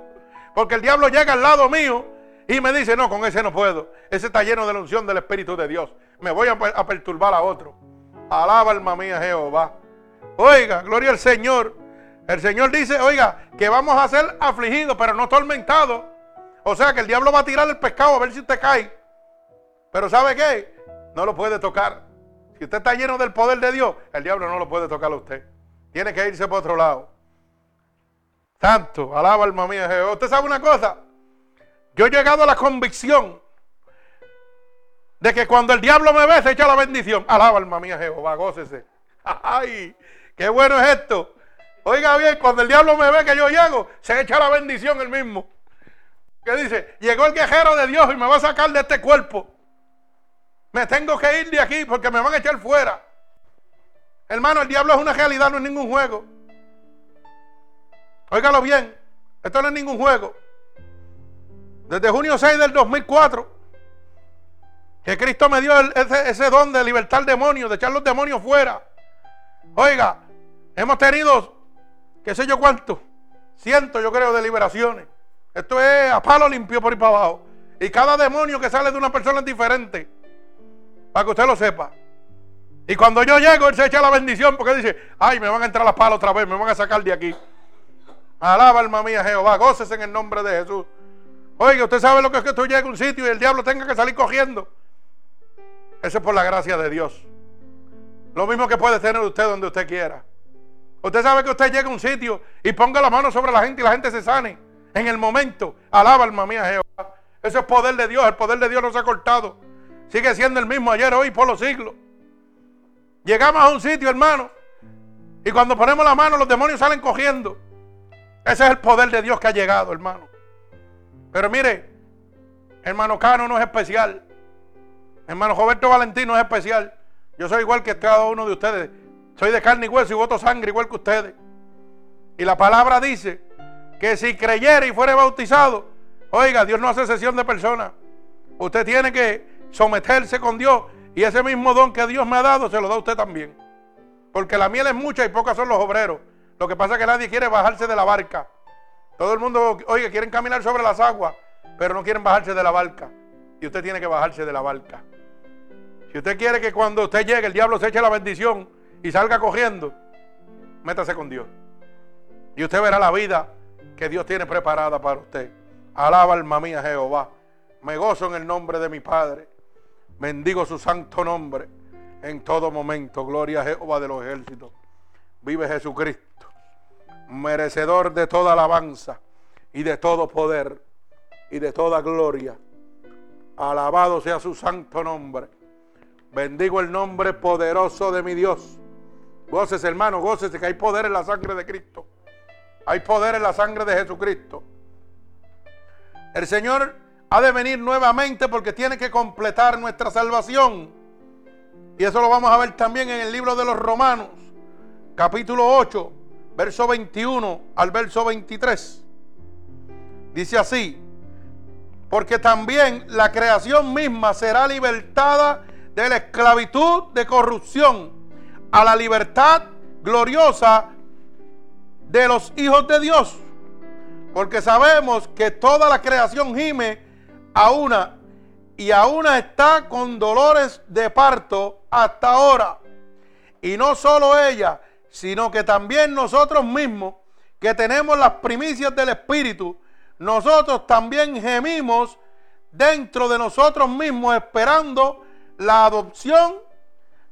Porque el diablo llega al lado mío y me dice, no, con ese no puedo. Ese está lleno de la unción del Espíritu de Dios. Me voy a, perturbar a otro. Alaba alma mía Jehová. Oiga, gloria al Señor. El Señor dice, oiga, que vamos a ser afligidos, pero no tormentados. O sea que el diablo va a tirar el pescado a ver si usted cae. Pero ¿sabe qué? No lo puede tocar. Si usted está lleno del poder de Dios, el diablo no lo puede tocar a usted. Tiene que irse por otro lado. Santo, alaba alma mía Jehová. Usted sabe una cosa. Yo he llegado a la convicción de que cuando el diablo me ve se echa la bendición. Alaba alma mía Jehová, gócese. [laughs] Ay, qué bueno es esto. Oiga bien, cuando el diablo me ve que yo llego, se echa la bendición el mismo. ¿Qué dice? Llegó el guerrero de Dios y me va a sacar de este cuerpo. Me tengo que ir de aquí porque me van a echar fuera. Hermano, el diablo es una realidad, no es ningún juego. Óigalo bien, esto no es ningún juego. Desde junio 6 del 2004, que Cristo me dio ese, ese, don de libertar demonios, de echar los demonios fuera. Oiga, hemos tenido, qué sé yo cuánto, cientos yo creo de liberaciones. Esto es a palo limpio por ahí para abajo. Y cada demonio que sale de una persona es diferente. Para que usted lo sepa. Y cuando yo llego, él se echa la bendición porque dice, ay, me van a entrar las palas otra vez, me van a sacar de aquí. Alaba alma mía Jehová, goces en el nombre de Jesús. Oiga, usted sabe lo que es que tú llegas a un sitio y el diablo tenga que salir cogiendo. Eso es por la gracia de Dios. Lo mismo que puede tener usted donde usted quiera. Usted sabe que usted llega a un sitio y ponga la mano sobre la gente y la gente se sane. En el momento, alaba alma mía Jehová. Eso es poder de Dios. El poder de Dios no se ha cortado. Sigue siendo el mismo ayer, hoy, por los siglos. Llegamos a un sitio, hermano. Y cuando ponemos la mano, los demonios salen cogiendo. Ese es el poder de Dios que ha llegado, hermano. Pero mire, hermano Cano no es especial. Hermano Roberto Valentino es especial. Yo soy igual que cada uno de ustedes. Soy de carne y hueso y voto sangre igual que ustedes. Y la palabra dice que si creyere y fuere bautizado, oiga, Dios no hace sesión de personas. Usted tiene que someterse con Dios y ese mismo don que Dios me ha dado se lo da a usted también. Porque la miel es mucha y pocas son los obreros. Lo que pasa es que nadie quiere bajarse de la barca. Todo el mundo, oye, quieren caminar sobre las aguas, pero no quieren bajarse de la barca. Y usted tiene que bajarse de la barca. Si usted quiere que cuando usted llegue el diablo se eche la bendición y salga cogiendo, métase con Dios. Y usted verá la vida que Dios tiene preparada para usted. Alaba alma mía Jehová. Me gozo en el nombre de mi Padre. Bendigo su santo nombre en todo momento. Gloria a Jehová de los ejércitos. Vive Jesucristo merecedor de toda alabanza y de todo poder y de toda gloria. Alabado sea su santo nombre. Bendigo el nombre poderoso de mi Dios. Goces, hermano, goces que hay poder en la sangre de Cristo. Hay poder en la sangre de Jesucristo. El Señor ha de venir nuevamente porque tiene que completar nuestra salvación. Y eso lo vamos a ver también en el libro de los Romanos, capítulo 8, verso 21 al verso 23. Dice así, porque también la creación misma será libertada de la esclavitud de corrupción a la libertad gloriosa de los hijos de Dios. Porque sabemos que toda la creación gime a una y a una está con dolores de parto hasta ahora. Y no solo ella, sino que también nosotros mismos, que tenemos las primicias del Espíritu, nosotros también gemimos dentro de nosotros mismos esperando la adopción,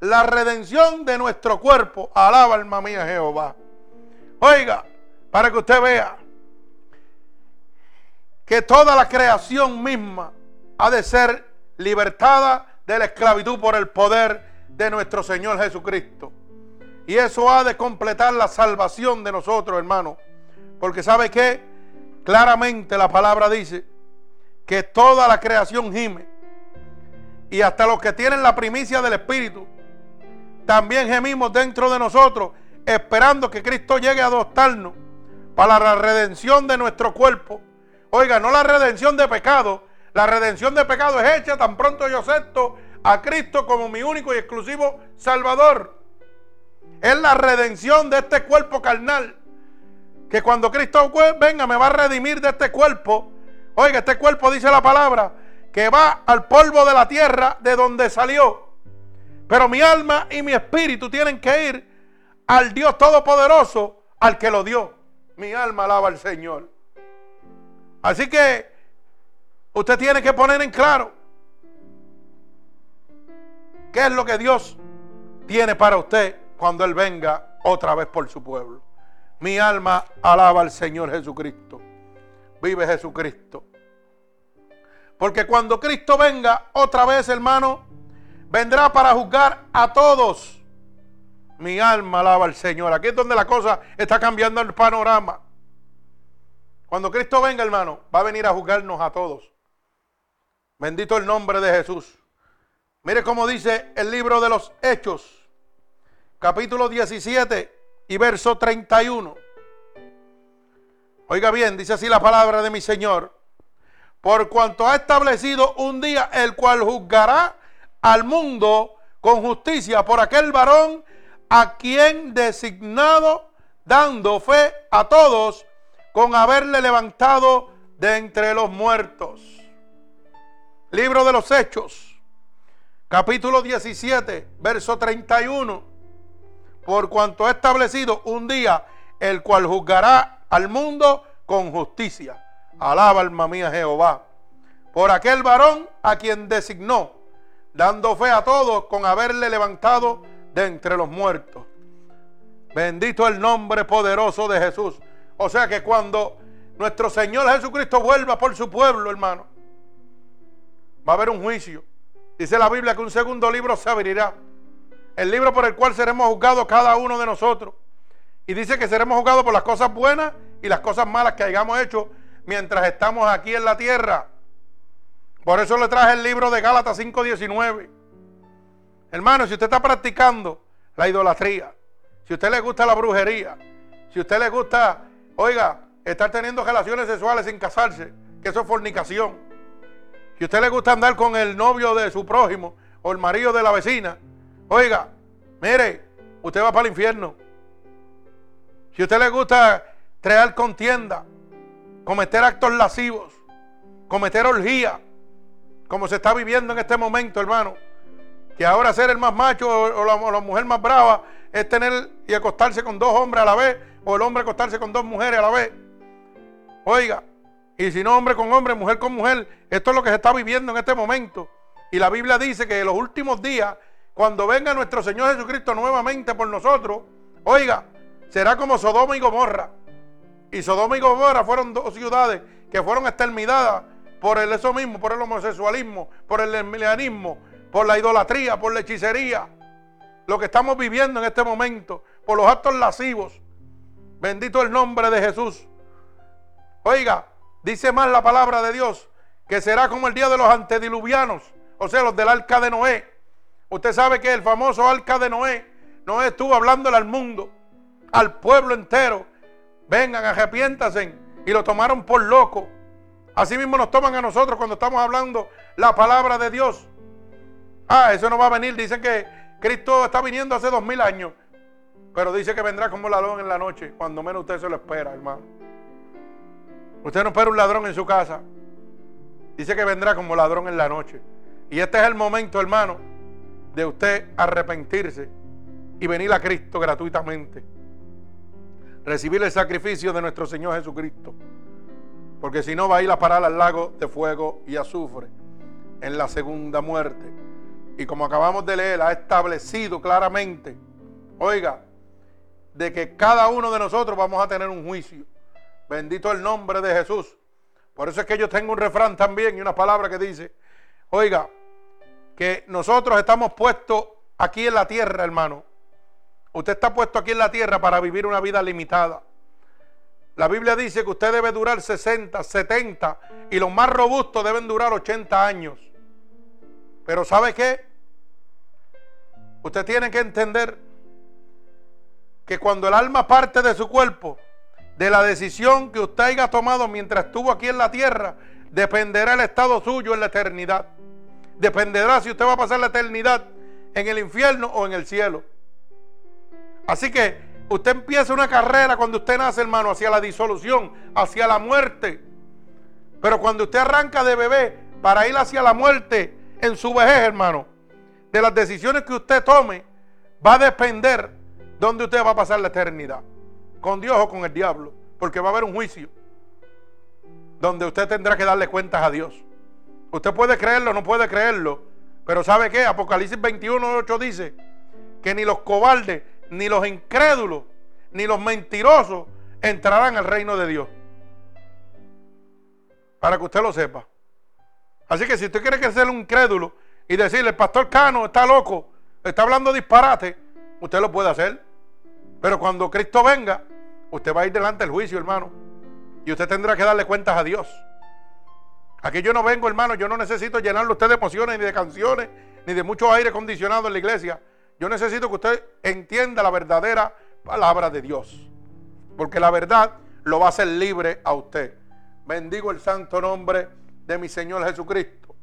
la redención de nuestro cuerpo. Alaba alma mía Jehová. Oiga, para que usted vea que toda la creación misma ha de ser libertada de la esclavitud por el poder de nuestro Señor Jesucristo. Y eso ha de completar la salvación de nosotros, hermano. Porque sabe que claramente la palabra dice que toda la creación gime. Y hasta los que tienen la primicia del Espíritu, también gemimos dentro de nosotros, esperando que Cristo llegue a adoptarnos para la redención de nuestro cuerpo. Oiga, no la redención de pecado. La redención de pecado es hecha tan pronto yo acepto a Cristo como mi único y exclusivo Salvador. Es la redención de este cuerpo carnal. Que cuando Cristo venga me va a redimir de este cuerpo. Oiga, este cuerpo dice la palabra que va al polvo de la tierra de donde salió. Pero mi alma y mi espíritu tienen que ir al Dios Todopoderoso, al que lo dio. Mi alma alaba al Señor. Así que usted tiene que poner en claro qué es lo que Dios tiene para usted cuando Él venga otra vez por su pueblo. Mi alma alaba al Señor Jesucristo. Vive Jesucristo. Porque cuando Cristo venga otra vez, hermano, vendrá para juzgar a todos. Mi alma alaba al Señor. Aquí es donde la cosa está cambiando el panorama. Cuando Cristo venga, hermano, va a venir a juzgarnos a todos. Bendito el nombre de Jesús. Mire cómo dice el libro de los Hechos, capítulo 17 y verso 31. Oiga bien, dice así la palabra de mi Señor. Por cuanto ha establecido un día el cual juzgará al mundo con justicia por aquel varón a quien designado dando fe a todos con haberle levantado de entre los muertos. Libro de los Hechos, capítulo 17, verso 31. Por cuanto ha establecido un día el cual juzgará al mundo con justicia. Alaba alma mía Jehová. Por aquel varón a quien designó, dando fe a todos con haberle levantado de entre los muertos. Bendito el nombre poderoso de Jesús. O sea que cuando nuestro Señor Jesucristo vuelva por su pueblo, hermano, va a haber un juicio. Dice la Biblia que un segundo libro se abrirá. El libro por el cual seremos juzgados cada uno de nosotros. Y dice que seremos juzgados por las cosas buenas y las cosas malas que hayamos hecho mientras estamos aquí en la tierra. Por eso le traje el libro de Gálatas 5:19. Hermano, si usted está practicando la idolatría, si usted le gusta la brujería, si usted le gusta, oiga, estar teniendo relaciones sexuales sin casarse, que eso es fornicación. Si usted le gusta andar con el novio de su prójimo o el marido de la vecina, oiga, mire, usted va para el infierno. Si usted le gusta crear contienda, cometer actos lascivos, cometer orgía, como se está viviendo en este momento, hermano, que ahora ser el más macho o la, mujer más brava es tener y acostarse con dos hombres a la vez, o el hombre acostarse con dos mujeres a la vez. Oiga, y si no hombre con hombre, mujer con mujer, esto es lo que se está viviendo en este momento. Y la Biblia dice que en los últimos días, cuando venga nuestro Señor Jesucristo nuevamente por nosotros, oiga, será como Sodoma y Gomorra. Y Sodoma y Gomorra fueron dos ciudades que fueron exterminadas por el eso mismo, por el homosexualismo, por el lesbianismo, por la idolatría, por la hechicería, lo que estamos viviendo en este momento, por los actos lascivos. Bendito el nombre de Jesús. Oiga, dice más la palabra de Dios, que será como el día de los antediluvianos, o sea, los del arca de Noé. Usted sabe que el famoso arca de Noé, Noé estuvo hablándole al mundo, al pueblo entero. Vengan, arrepiéntanse. Y lo tomaron por loco. Así mismo nos toman a nosotros cuando estamos hablando la palabra de Dios. Ah, eso no va a venir. Dicen que Cristo está viniendo hace dos mil años. Pero dice que vendrá como ladrón en la noche, cuando menos usted se lo espera, hermano. Usted no espera un ladrón en su casa. Dice que vendrá como ladrón en la noche. Y este es el momento, hermano, de usted arrepentirse y venir a Cristo gratuitamente. Recibir el sacrificio de nuestro Señor Jesucristo. Porque si no va a ir a parar al lago de fuego y azufre en la segunda muerte. Y como acabamos de leer, ha establecido claramente, oiga, de que cada uno de nosotros vamos a tener un juicio. Bendito el nombre de Jesús. Por eso es que yo tengo un refrán también y una palabra que dice, oiga, que nosotros estamos puestos aquí en la tierra, hermano. Usted está puesto aquí en la tierra para vivir una vida limitada. La Biblia dice que usted debe durar 60, 70 y los más robustos deben durar 80 años. Pero ¿sabe qué? Usted tiene que entender que cuando el alma parte de su cuerpo, de la decisión que usted haya tomado mientras estuvo aquí en la tierra, dependerá el estado suyo en la eternidad. Dependerá si usted va a pasar la eternidad en el infierno o en el cielo. Así que usted empieza una carrera cuando usted nace, hermano, hacia la disolución, hacia la muerte. Pero cuando usted arranca de bebé para ir hacia la muerte, en su vejez, hermano, de las decisiones que usted tome, va a depender dónde usted va a pasar la eternidad. Con Dios o con el diablo. Porque va a haber un juicio. Donde usted tendrá que darle cuentas a Dios. Usted puede creerlo no puede creerlo. Pero ¿sabe qué? Apocalipsis 21, 8 dice que ni los cobardes, ni los incrédulos, ni los mentirosos entrarán al reino de Dios. Para que usted lo sepa. Así que si usted quiere sea un incrédulo y decirle, el pastor Cano está loco, está hablando disparate, usted lo puede hacer. Pero cuando Cristo venga, usted va a ir delante del juicio, hermano. Y usted tendrá que darle cuentas a Dios. Aquí yo no vengo, hermano, yo no necesito llenarle usted de emociones, ni de canciones, ni de mucho aire acondicionado en la iglesia. Yo necesito que usted entienda la verdadera palabra de Dios. Porque la verdad lo va a hacer libre a usted. Bendigo el santo nombre de mi Señor Jesucristo.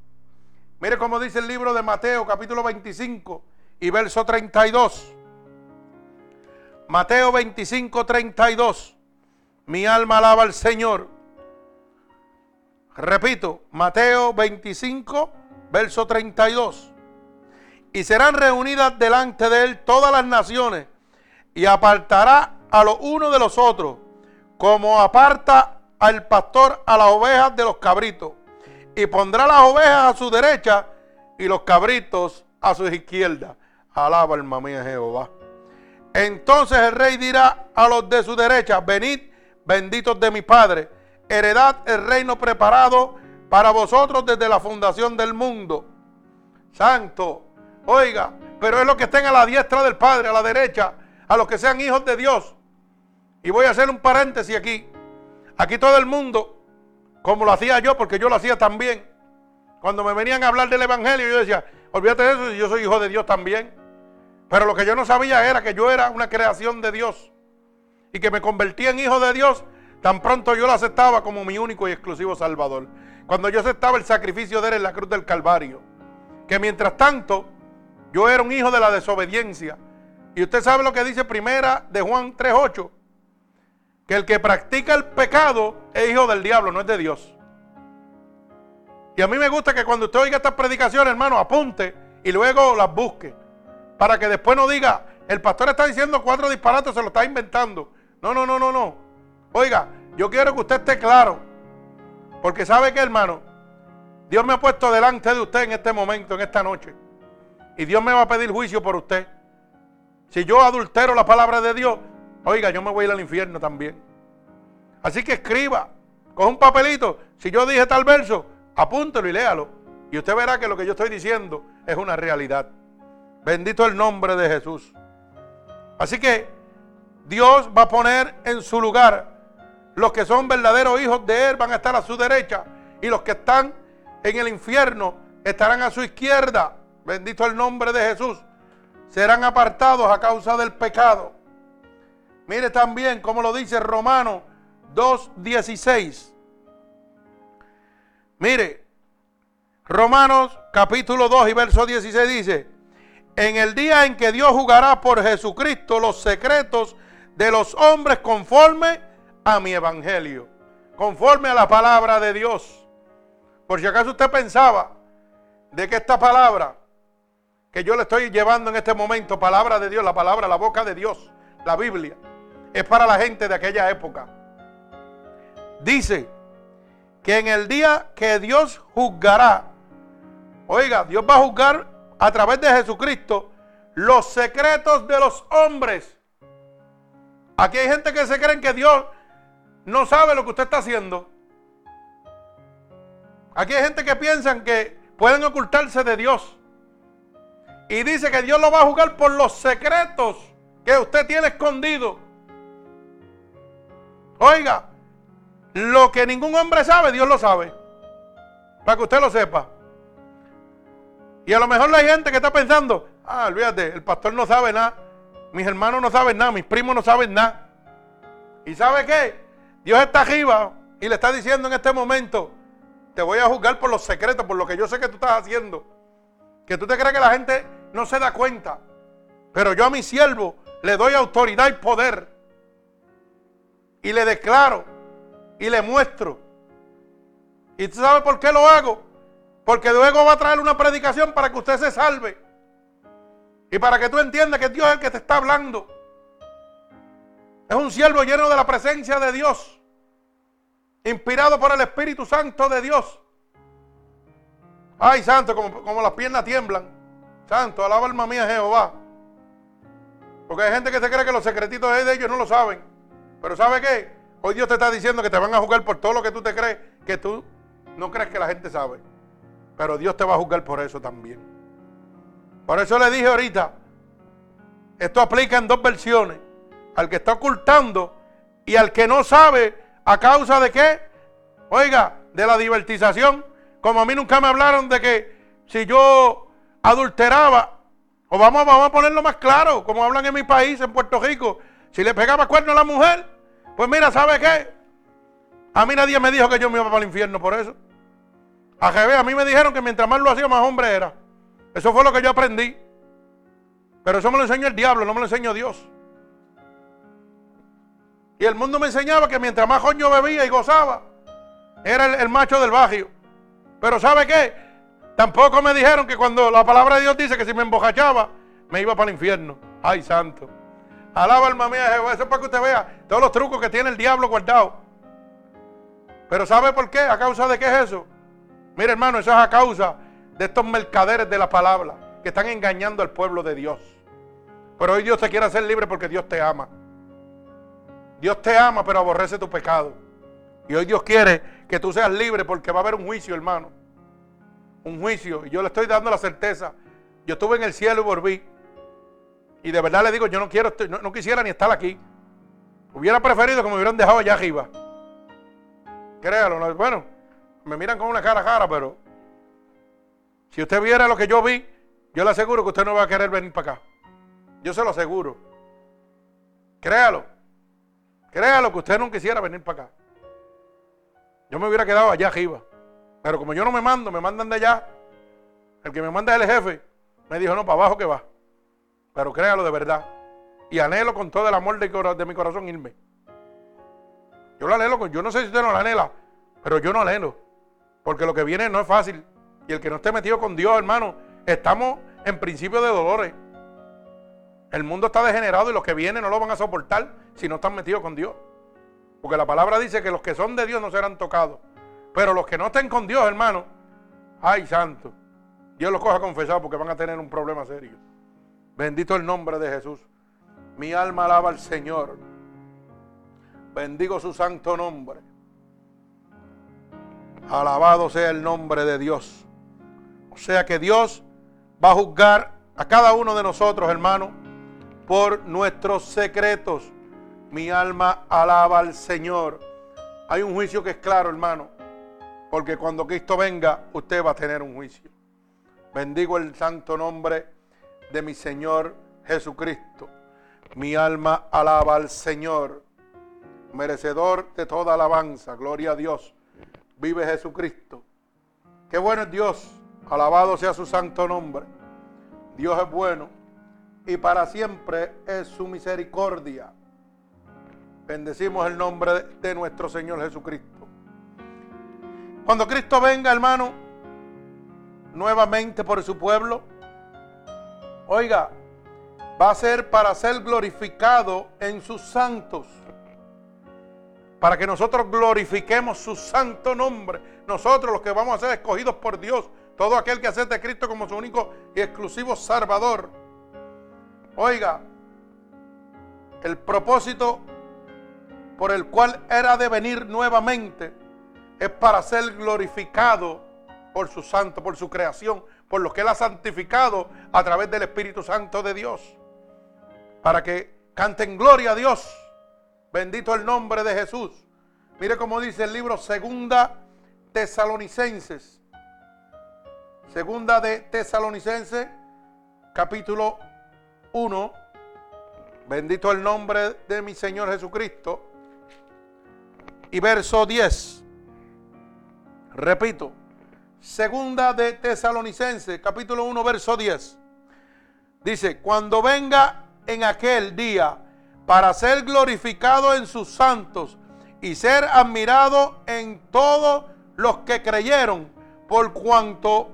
Mire cómo dice el libro de Mateo capítulo 25 y verso 32. Mateo 25, 32. Mi alma alaba al Señor. Repito, Mateo 25, verso 32. Y serán reunidas delante de él todas las naciones y apartará a los unos de los otros, como aparta al pastor a las ovejas de los cabritos. Y pondrá las ovejas a su derecha y los cabritos a su izquierda. Alaba alma mía Jehová. Entonces el rey dirá a los de su derecha, venid, benditos de mi Padre, heredad el reino preparado para vosotros desde la fundación del mundo. Santo, oiga, pero es lo que estén a la diestra del Padre, a la derecha, a los que sean hijos de Dios. Y voy a hacer un paréntesis aquí. Aquí todo el mundo, como lo hacía yo, porque yo lo hacía también. Cuando me venían a hablar del Evangelio, yo decía, olvídate de eso, yo soy hijo de Dios también. Pero lo que yo no sabía era que yo era una creación de Dios. Y que me convertí en hijo de Dios tan pronto yo lo aceptaba como mi único y exclusivo Salvador. Cuando yo aceptaba el sacrificio de Él en la cruz del Calvario. Que mientras tanto yo era un hijo de la desobediencia. Y usted sabe lo que dice primera de Juan 3.8. Que el que practica el pecado es hijo del diablo, no es de Dios. Y a mí me gusta que cuando usted oiga estas predicaciones, hermano, apunte y luego las busque. Para que después no diga, el pastor está diciendo cuatro disparates, se lo está inventando. No, no, no, no, no. Oiga, yo quiero que usted esté claro. Porque sabe que, hermano, Dios me ha puesto delante de usted en este momento, en esta noche. Y Dios me va a pedir juicio por usted. Si yo adultero la palabra de Dios, oiga, yo me voy a ir al infierno también. Así que escriba, con un papelito. Si yo dije tal verso, apúntelo y léalo. Y usted verá que lo que yo estoy diciendo es una realidad. Bendito el nombre de Jesús. Así que Dios va a poner en su lugar los que son verdaderos hijos de Él van a estar a su derecha y los que están en el infierno estarán a su izquierda. Bendito el nombre de Jesús. Serán apartados a causa del pecado. Mire también como lo dice Romano 2.16. Mire, Romanos capítulo 2 y verso 16 dice, en el día en que Dios jugará por Jesucristo los secretos de los hombres conforme a mi evangelio, conforme a la palabra de Dios. Por si acaso usted pensaba de que esta palabra que yo le estoy llevando en este momento, palabra de Dios, la palabra, la boca de Dios, la Biblia, es para la gente de aquella época. Dice que en el día que Dios juzgará, oiga, Dios va a juzgar a través de Jesucristo los secretos de los hombres. Aquí hay gente que se creen que Dios no sabe lo que usted está haciendo. Aquí hay gente que piensan que pueden ocultarse de Dios. Y dice que Dios lo va a juzgar por los secretos que usted tiene escondido. Oiga, lo que ningún hombre sabe, Dios lo sabe. Para que usted lo sepa. Y a lo mejor hay gente que está pensando, ah, olvídate, el pastor no sabe nada, mis hermanos no saben nada, mis primos no saben nada. ¿Y sabe qué? Dios está arriba y le está diciendo en este momento, te voy a juzgar por los secretos, por lo que yo sé que tú estás haciendo. Que tú te crees que la gente no se da cuenta. Pero yo a mi siervo le doy autoridad y poder. Y le declaro y le muestro. ¿Y tú sabes por qué lo hago? Porque luego va a traer una predicación para que usted se salve. Y para que tú entiendas que Dios es el que te está hablando. Es un siervo lleno de la presencia de Dios. Inspirado por el Espíritu Santo de Dios. Ay, santo, como, como las piernas tiemblan. Santo, alaba alma mía Jehová. Porque hay gente que se cree que los secretitos de ellos no lo saben. Pero ¿sabe qué? Hoy Dios te está diciendo que te van a juzgar por todo lo que tú te crees que tú no crees que la gente sabe. Pero Dios te va a juzgar por eso también. Por eso le dije ahorita, esto aplica en dos versiones. Al que está ocultando y al que no sabe a causa de qué. Oiga, de la divertización. Como a mí nunca me hablaron de que si yo adulteraba, o vamos, vamos a ponerlo más claro, como hablan en mi país, en Puerto Rico, si le pegaba cuerno a la mujer, pues mira, ¿sabe qué? A mí nadie me dijo que yo me iba para el infierno por eso. A a mí me dijeron que mientras más lo hacía, más hombre era. Eso fue lo que yo aprendí. Pero eso me lo enseñó el diablo, no me lo enseñó Dios. Y el mundo me enseñaba que mientras más coño bebía y gozaba, era el, el macho del barrio. Pero ¿sabe qué? Tampoco me dijeron que cuando la palabra de Dios dice que si me embojachaba, me iba para el infierno. Ay, santo. Alaba alma mía Jehová. Eso es para que usted vea todos los trucos que tiene el diablo guardado. Pero ¿sabe por qué? ¿A causa de qué es eso? Mire, hermano, eso es a causa de estos mercaderes de la palabra que están engañando al pueblo de Dios. Pero hoy Dios te quiere hacer libre porque Dios te ama. Dios te ama, pero aborrece tu pecado. Y hoy Dios quiere que tú seas libre porque va a haber un juicio, hermano. Un juicio. Y yo le estoy dando la certeza. Yo estuve en el cielo y volví. Y de verdad le digo, yo no quiero, no, quisiera ni estar aquí. Hubiera preferido que me hubieran dejado allá arriba. Créalo, bueno, me miran con una cara cara, pero si usted viera lo que yo vi, yo le aseguro que usted no va a querer venir para acá. Yo se lo aseguro. Créalo. Créalo que usted no quisiera venir para acá. Yo me hubiera quedado allá arriba. Pero como yo no me mando, me mandan de allá. El que me manda es el jefe. Me dijo, no, para abajo que va. Pero créalo de verdad. Y anhelo con todo el amor de, mi corazón irme. Yo lo anhelo, yo no sé si usted no lo anhela, pero yo no anhelo. Porque lo que viene no es fácil. Y el que no esté metido con Dios, hermano, estamos en principio de dolores. El mundo está degenerado y los que vienen no lo van a soportar si no están metidos con Dios. Porque la palabra dice que los que son de Dios no serán tocados. Pero los que no estén con Dios, hermano, ay santo, Dios los coja confesado porque van a tener un problema serio. Bendito el nombre de Jesús. Mi alma alaba al Señor. Bendigo su santo nombre. Alabado sea el nombre de Dios. O sea que Dios va a juzgar a cada uno de nosotros, hermano, por nuestros secretos. Mi alma alaba al Señor. Hay un juicio que es claro, hermano. Porque cuando Cristo venga, usted va a tener un juicio. Bendigo el santo nombre de mi Señor Jesucristo. Mi alma alaba al Señor, merecedor de toda alabanza. Gloria a Dios. Vive Jesucristo. Qué bueno es Dios. Alabado sea su santo nombre. Dios es bueno y para siempre es su misericordia. Bendecimos el nombre de nuestro Señor Jesucristo. Cuando Cristo venga, hermano, nuevamente por su pueblo, Oiga, va a ser para ser glorificado en sus santos. Para que nosotros glorifiquemos su santo nombre. Nosotros los que vamos a ser escogidos por Dios. Todo aquel que acepte a Cristo como su único y exclusivo Salvador. Oiga, el propósito por el cual era de venir nuevamente es para ser glorificado por su santo, por su creación, por lo que Él ha santificado a través del Espíritu Santo de Dios. Para que canten gloria a Dios. Bendito el nombre de Jesús. Mire cómo dice el libro Segunda Tesalonicenses. Segunda de Tesalonicenses, capítulo 1. Bendito el nombre de mi Señor Jesucristo. Y verso 10. Repito, Segunda de Tesalonicense, capítulo 1, verso 10. Dice, cuando venga en aquel día para ser glorificado en sus santos y ser admirado en todos los que creyeron, por cuanto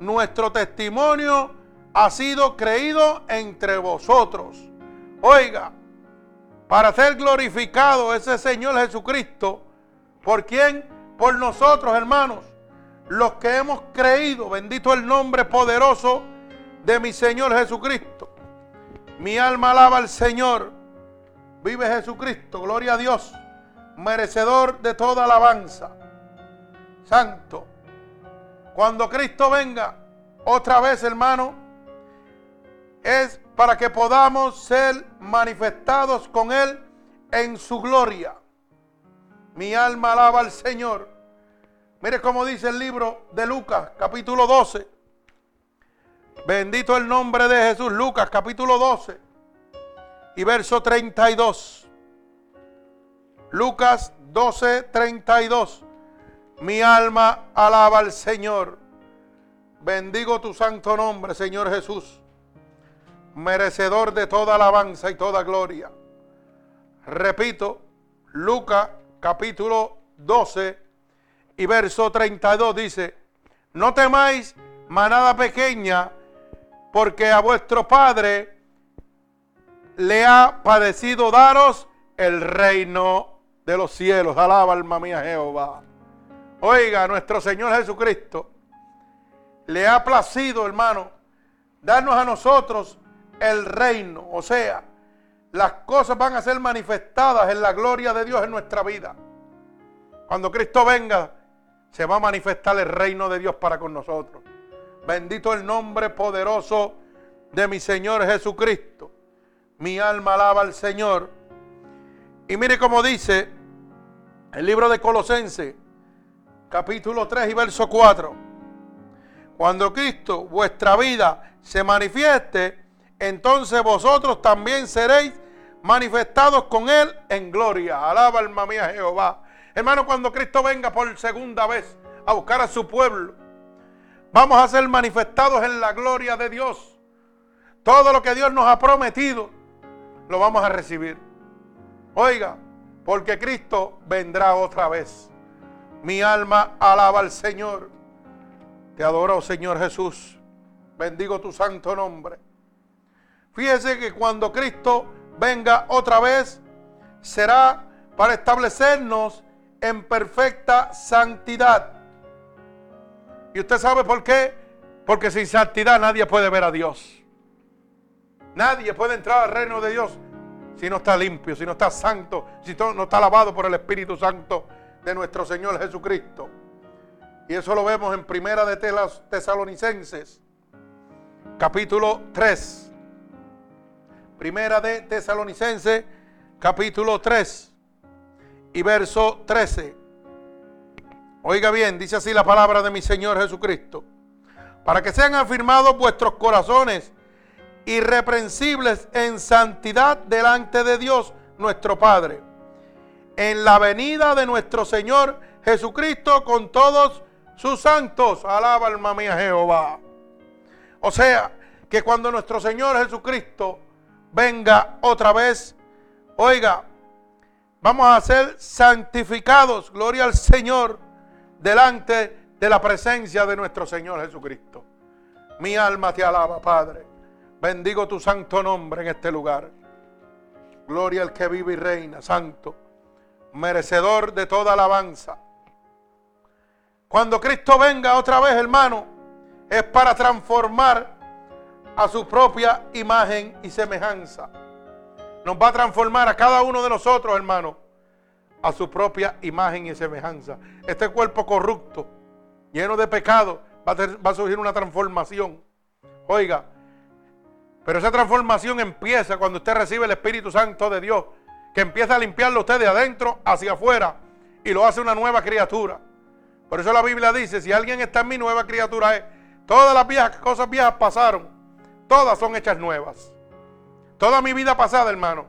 nuestro testimonio ha sido creído entre vosotros. Oiga, para ser glorificado ese Señor Jesucristo, ¿por quién? Por nosotros, hermanos los que hemos creído, bendito el nombre poderoso de mi Señor Jesucristo. Mi alma alaba al Señor. Vive Jesucristo, gloria a Dios, merecedor de toda alabanza. Santo. Cuando Cristo venga, otra vez, hermano, es para que podamos ser manifestados con Él en su gloria. Mi alma alaba al Señor. Mire cómo dice el libro de Lucas, capítulo 12. Bendito el nombre de Jesús. Lucas, capítulo 12 y verso 32. Lucas 12, 32. Mi alma alaba al Señor. Bendigo tu santo nombre, Señor Jesús, merecedor de toda alabanza y toda gloria. Repito, Lucas capítulo 12 y verso 32 dice, no temáis manada pequeña, porque a vuestro Padre le ha padecido daros el reino de los cielos. Alaba alma mía Jehová. Oiga, nuestro Señor Jesucristo le ha placido, hermano, darnos a nosotros el reino. O sea, las cosas van a ser manifestadas en la gloria de Dios en nuestra vida. Cuando Cristo venga, se va a manifestar el reino de Dios para con nosotros. Bendito el nombre poderoso de mi Señor Jesucristo. Mi alma alaba al Señor. Y mire cómo dice el libro de Colosenses, capítulo 3 y verso 4. Cuando Cristo, vuestra vida, se manifieste, entonces vosotros también seréis manifestados con Él en gloria. Alaba alma mía Jehová. Hermano, cuando Cristo venga por segunda vez a buscar a su pueblo, vamos a ser manifestados en la gloria de Dios. Todo lo que Dios nos ha prometido, lo vamos a recibir. Oiga, porque Cristo vendrá otra vez. Mi alma alaba al Señor. Te adoro, Señor Jesús. Bendigo tu santo nombre. Fíjese que cuando Cristo venga otra vez, será para establecernos en perfecta santidad. ¿Y usted sabe por qué? Porque sin santidad nadie puede ver a Dios. Nadie puede entrar al reino de Dios si no está limpio, si no está santo, si no está lavado por el Espíritu Santo de nuestro Señor Jesucristo. Y eso lo vemos en Primera de Tesalonicenses, capítulo 3. Primera de Tesalonicenses, capítulo 3 y verso 13. Oiga bien, dice así la palabra de mi Señor Jesucristo. Para que sean afirmados vuestros corazones irreprensibles en santidad delante de Dios nuestro Padre. En la venida de nuestro Señor Jesucristo con todos sus santos. Alaba alma mía Jehová. O sea, que cuando nuestro Señor Jesucristo venga otra vez, oiga, vamos a ser santificados, gloria al Señor, delante de la presencia de nuestro Señor Jesucristo. Mi alma te alaba, Padre. Bendigo tu santo nombre en este lugar. Gloria al que vive y reina, santo, merecedor de toda alabanza. Cuando Cristo venga otra vez, hermano, es para transformar a su propia imagen y semejanza. Nos va a transformar a cada uno de nosotros, hermano, a su propia imagen y semejanza. Este cuerpo corrupto, lleno de pecado, va a, surgir una transformación. Oiga, pero esa transformación empieza cuando usted recibe el Espíritu Santo de Dios, que empieza a limpiarlo usted de adentro hacia afuera y lo hace una nueva criatura. Por eso la Biblia dice, si alguien está en mi nueva criatura es, todas las cosas viejas pasaron, todas son hechas nuevas. Toda mi vida pasada, hermano,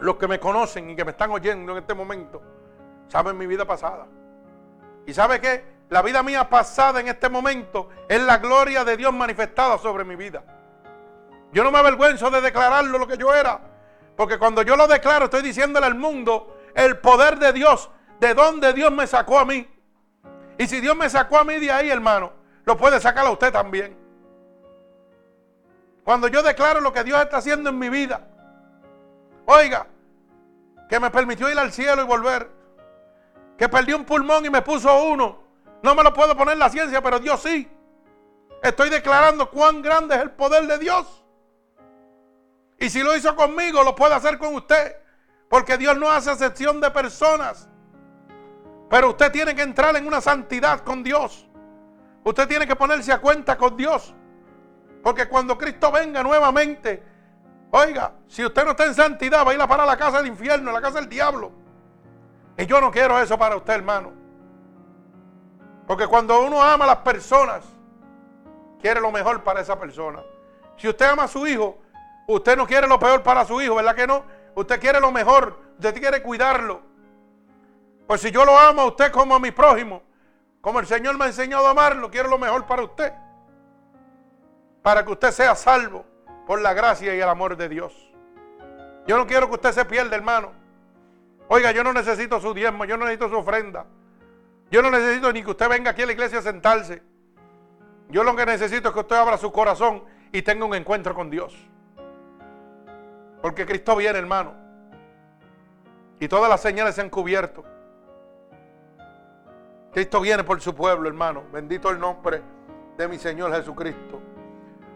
los que me conocen y que me están oyendo en este momento, saben mi vida pasada. ¿Y sabe qué? La vida mía pasada en este momento es la gloria de Dios manifestada sobre mi vida. Yo no me avergüenzo de declararlo lo que yo era. Porque cuando yo lo declaro, estoy diciéndole al mundo el poder de Dios de dónde Dios me sacó a mí. Y si Dios me sacó a mí de ahí, hermano, lo puede sacar a usted también. Cuando yo declaro lo que Dios está haciendo en mi vida, oiga, que me permitió ir al cielo y volver, que perdí un pulmón y me puso uno, no me lo puedo poner la ciencia, pero Dios sí. Estoy declarando cuán grande es el poder de Dios. Y si lo hizo conmigo, lo puede hacer con usted. Porque Dios no hace excepción de personas. Pero usted tiene que entrar en una santidad con Dios. Usted tiene que ponerse a cuenta con Dios. Porque cuando Cristo venga nuevamente, oiga, si usted no está en santidad, va a ir a parar la casa del infierno, a la casa del diablo. Y yo no quiero eso para usted, hermano. Porque cuando uno ama a las personas, quiere lo mejor para esa persona. Si usted ama a su hijo, usted no quiere lo peor para su hijo, ¿verdad que no? Usted quiere lo mejor, usted quiere cuidarlo. Pues si yo lo amo a usted como a mi prójimo, como el Señor me ha enseñado a amarlo, quiero lo mejor para usted. Para que usted sea salvo por la gracia y el amor de Dios. Yo no quiero que usted se pierda, hermano. Oiga, yo no necesito su diezmo, yo no necesito su ofrenda. Yo no necesito ni que usted venga aquí a la iglesia a sentarse. Yo lo que necesito es que usted abra su corazón y tenga un encuentro con Dios. Porque Cristo viene, hermano. Y todas las señales se han cubierto. Cristo viene por su pueblo, hermano. Bendito el nombre de mi Señor Jesucristo.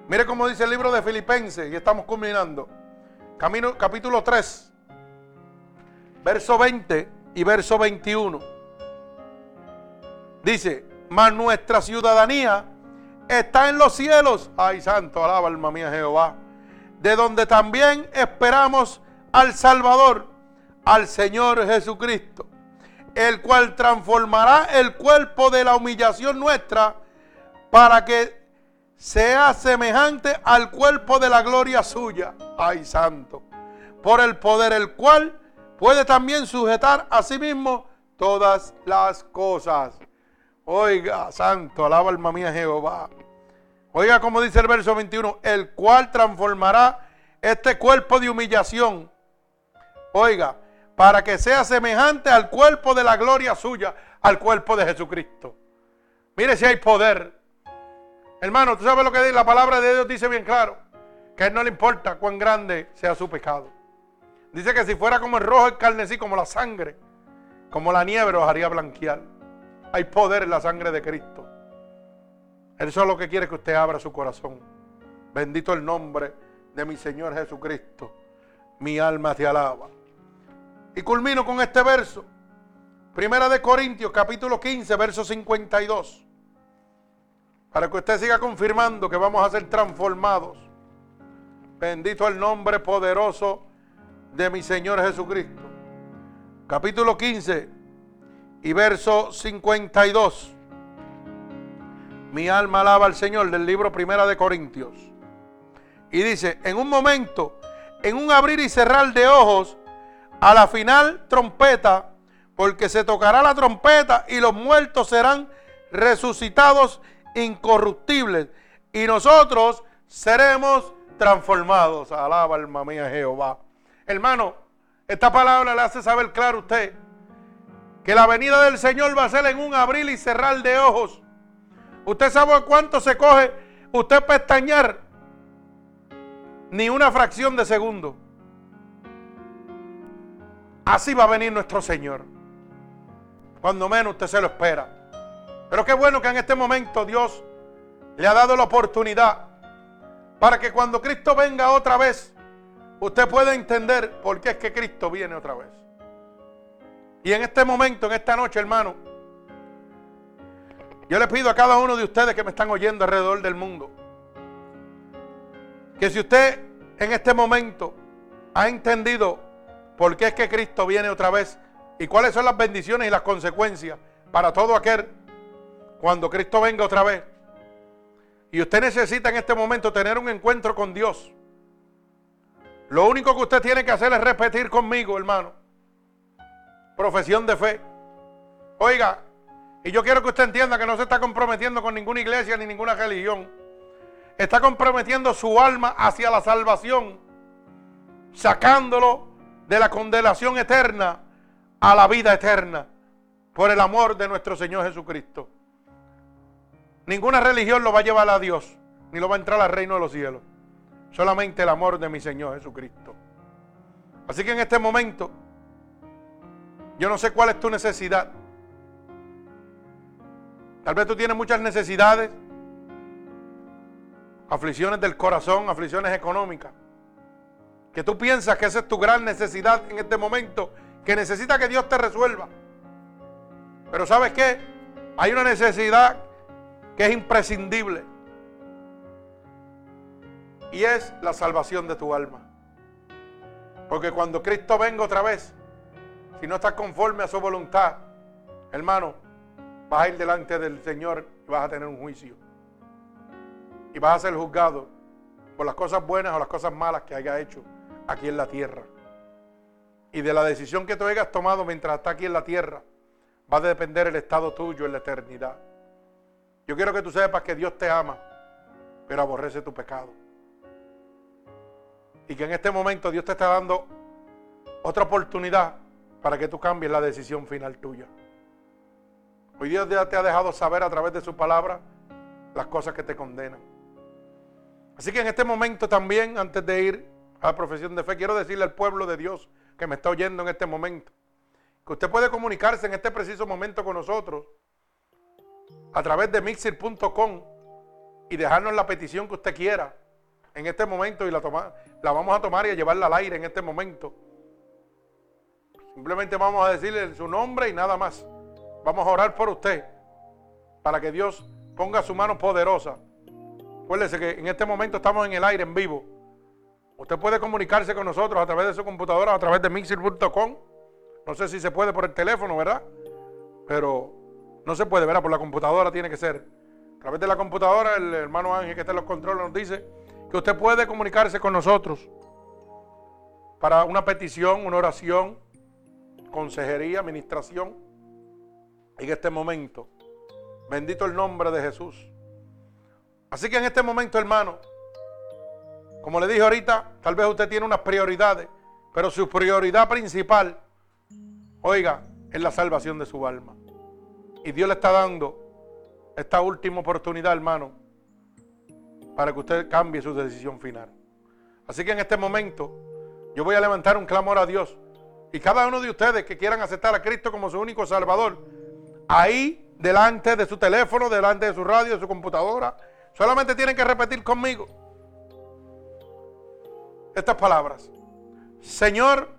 Mire cómo dice el libro de Filipenses, y estamos culminando. Capítulo 3, verso 20 y verso 21. Dice, mas nuestra ciudadanía está en los cielos. Ay, santo, alaba alma mía Jehová. De donde también esperamos al Salvador, al Señor Jesucristo el cual transformará el cuerpo de la humillación nuestra para que sea semejante al cuerpo de la gloria suya. Ay, santo. Por el poder el cual puede también sujetar a sí mismo todas las cosas. Oiga, santo, alaba alma mía Jehová. Oiga como dice el verso 21, el cual transformará este cuerpo de humillación. Oiga, para que sea semejante al cuerpo de la gloria suya, al cuerpo de Jesucristo. Mire si hay poder. Hermano, tú sabes lo que dice la palabra de Dios dice bien claro, que a él no le importa cuán grande sea su pecado. Dice que si fuera como el rojo el carnesí, como la sangre, como la nieve los haría blanquear. Hay poder en la sangre de Cristo. Él solo que quiere que usted abra su corazón. Bendito el nombre de mi Señor Jesucristo. Mi alma te alaba. Y culmino con este verso. Primera de Corintios, capítulo 15, verso 52. Para que usted siga confirmando que vamos a ser transformados. Bendito el nombre poderoso de mi Señor Jesucristo. Capítulo 15 y verso 52. Mi alma alaba al Señor del libro Primera de Corintios. Y dice, en un momento, en un abrir y cerrar de ojos, a la final trompeta, porque se tocará la trompeta y los muertos serán resucitados incorruptibles y nosotros seremos transformados. Alaba alma mía Jehová. Hermano, esta palabra le hace saber claro a usted que la venida del Señor va a ser en un abril y cerrar de ojos. Usted sabe cuánto se coge usted pestañear. Ni una fracción de segundo. Así va a venir nuestro Señor. Cuando menos usted se lo espera. Pero qué bueno que en este momento Dios le ha dado la oportunidad para que cuando Cristo venga otra vez, usted pueda entender por qué es que Cristo viene otra vez. Y en este momento, en esta noche, hermano, yo le pido a cada uno de ustedes que me están oyendo alrededor del mundo, que si usted en este momento ha entendido ¿Por qué es que Cristo viene otra vez? ¿Y cuáles son las bendiciones y las consecuencias para todo aquel cuando Cristo venga otra vez? Y usted necesita en este momento tener un encuentro con Dios. Lo único que usted tiene que hacer es repetir conmigo, hermano. Profesión de fe. Oiga, y yo quiero que usted entienda que no se está comprometiendo con ninguna iglesia ni ninguna religión. Está comprometiendo su alma hacia la salvación, sacándolo de la condenación eterna a la vida eterna por el amor de nuestro Señor Jesucristo. Ninguna religión lo va a llevar a Dios, ni lo va a entrar al reino de los cielos. Solamente el amor de mi Señor Jesucristo. Así que en este momento, yo no sé cuál es tu necesidad. Tal vez tú tienes muchas necesidades, aflicciones del corazón, aflicciones económicas. que tú piensas que esa es tu gran necesidad en este momento, que necesita que Dios te resuelva. Pero ¿sabes qué? Hay una necesidad que es imprescindible. Y es la salvación de tu alma. Porque cuando Cristo venga otra vez, si no estás conforme a su voluntad, hermano, vas a ir delante del Señor y vas a tener un juicio. Y vas a ser juzgado por las cosas buenas o las cosas malas que haya hecho aquí en la tierra. Y de la decisión que tú hayas tomado mientras estás aquí en la tierra, va a depender el estado tuyo en la eternidad. Yo quiero que tú sepas que Dios te ama, pero aborrece tu pecado. Y que en este momento Dios te está dando otra oportunidad para que tú cambies la decisión final tuya. Hoy Dios ya te ha dejado saber a través de su palabra las cosas que te condenan. Así que en este momento también, antes de ir a la profesión de fe, quiero decirle al pueblo de Dios que me está oyendo en este momento, que usted puede comunicarse en este preciso momento con nosotros a través de mixir.com y dejarnos la petición que usted quiera en este momento y la, la vamos a tomar y a llevarla al aire en este momento. Simplemente vamos a decirle su nombre y nada más. Vamos a orar por usted para que Dios ponga su mano poderosa. Acuérdese que en este momento estamos en el aire, en vivo. Usted puede comunicarse con nosotros a través de su computadora, a través de mixir.com. No sé si se puede por el teléfono, ¿verdad? Pero no se puede, ¿verdad? Por la computadora tiene que ser. A través de la computadora, el hermano Ángel que está en los controles nos dice que usted puede comunicarse con nosotros para una petición, una oración, consejería, administración. En este momento, bendito el nombre de Jesús. Así que en este momento, hermano, como le dije ahorita, tal vez usted tiene unas prioridades, pero su prioridad principal, oiga, es la salvación de su alma. Y Dios le está dando esta última oportunidad, hermano, para que usted cambie su decisión final. Así que en este momento yo voy a levantar un clamor a Dios. Y cada uno de ustedes que quieran aceptar a Cristo como su único Salvador, ahí delante de su teléfono, delante de su radio, de su computadora, solamente tienen que repetir conmigo estas palabras. Señor,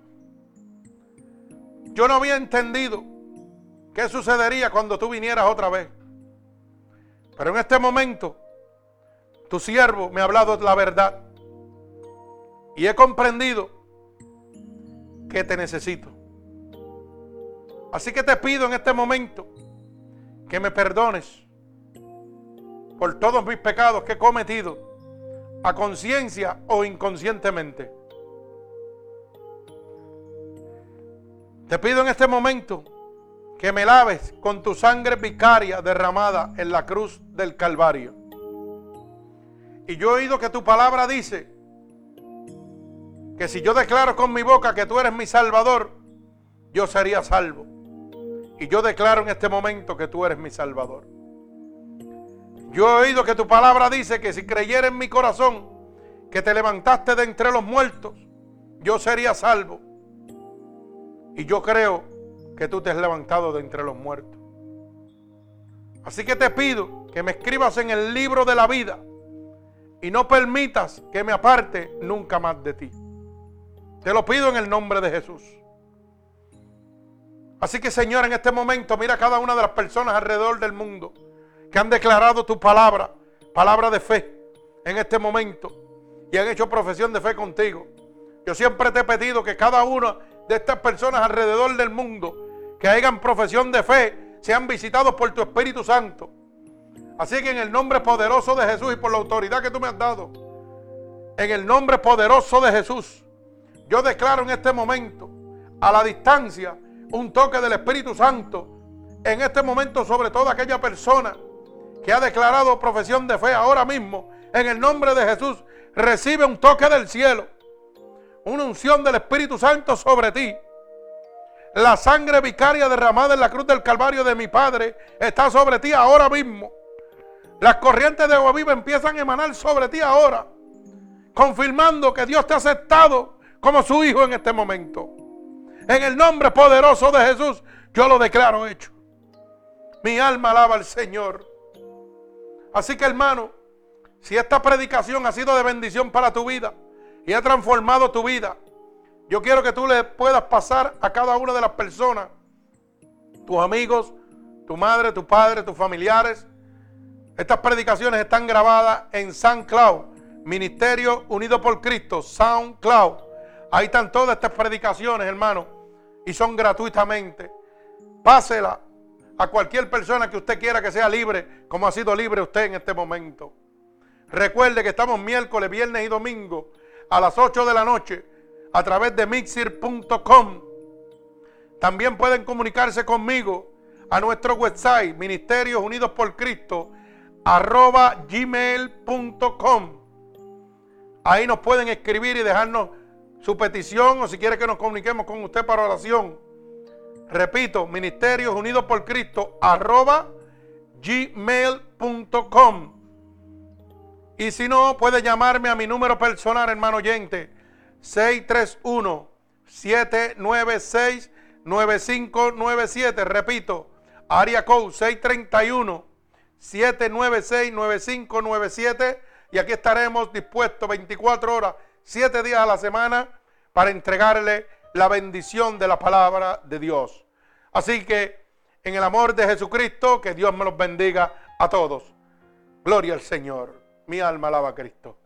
yo no había entendido qué sucedería cuando tú vinieras otra vez. Pero en este momento tu siervo me ha hablado la verdad. Y he comprendido que te necesito. Así que te pido en este momento que me perdones por todos mis pecados que he cometido, a conciencia o inconscientemente. Te pido en este momento que me laves con tu sangre vicaria derramada en la cruz del Calvario. Y yo he oído que tu palabra dice que si yo declaro con mi boca que tú eres mi salvador, yo sería salvo. Y yo declaro en este momento que tú eres mi salvador. Yo he oído que tu palabra dice que si creyera en mi corazón que te levantaste de entre los muertos, yo sería salvo. Y yo creo que tú te has levantado de entre los muertos. Así que te pido que me escribas en el libro de la vida y no permitas que me aparte nunca más de ti. Te lo pido en el nombre de Jesús. Así que Señor, en este momento mira a cada una de las personas alrededor del mundo que han declarado tu palabra, palabra de fe, en este momento y han hecho profesión de fe contigo. Yo siempre te he pedido que cada una de estas personas alrededor del mundo que hagan profesión de fe sean visitados por tu Espíritu Santo. Así que en el nombre poderoso de Jesús y por la autoridad que tú me has dado, en el nombre poderoso de Jesús, yo declaro en este momento, a la distancia, un toque del Espíritu Santo, en este momento sobre toda aquella persona que ha declarado profesión de fe ahora mismo, en el nombre de Jesús, recibe un toque del cielo, una unción del Espíritu Santo sobre ti. La sangre vicaria derramada en la cruz del Calvario de mi Padre está sobre ti ahora mismo. Las corrientes de agua viva empiezan a emanar sobre ti ahora, confirmando que Dios te ha aceptado como su hijo en este momento. En el nombre poderoso de Jesús, yo lo declaro hecho. Mi alma alaba al Señor. Así que hermano, si esta predicación ha sido de bendición para tu vida, y ha transformado tu vida. Yo quiero que tú le puedas pasar a cada una de las personas, tus amigos, tu madre, tu padre, tus familiares. Estas predicaciones están grabadas en SoundCloud, Ministerio Unido por Cristo, SoundCloud. Ahí están todas estas predicaciones, hermano, y son gratuitamente. Pásela a cualquier persona que usted quiera que sea libre, como ha sido libre usted en este momento. Recuerde que estamos miércoles, viernes y domingo a las 8 de la noche a través de mixir.com. También pueden comunicarse conmigo a nuestro website, Ministerios Unidos por Cristo, arroba gmail.com. Ahí nos pueden escribir y dejarnos su petición o si quiere que nos comuniquemos con usted para oración. Repito, Ministerios Unidos por Cristo, arroba gmail.com. Y si no, puede llamarme a mi número personal, hermano oyente, 631-796-9597. Repito, área code 631-796-9597. Y aquí estaremos dispuestos 24 horas, 7 días a la semana para entregarle la bendición de la palabra de Dios. Así que, en el amor de Jesucristo, que Dios me los bendiga a todos. Gloria al Señor. Mi alma alaba a Cristo.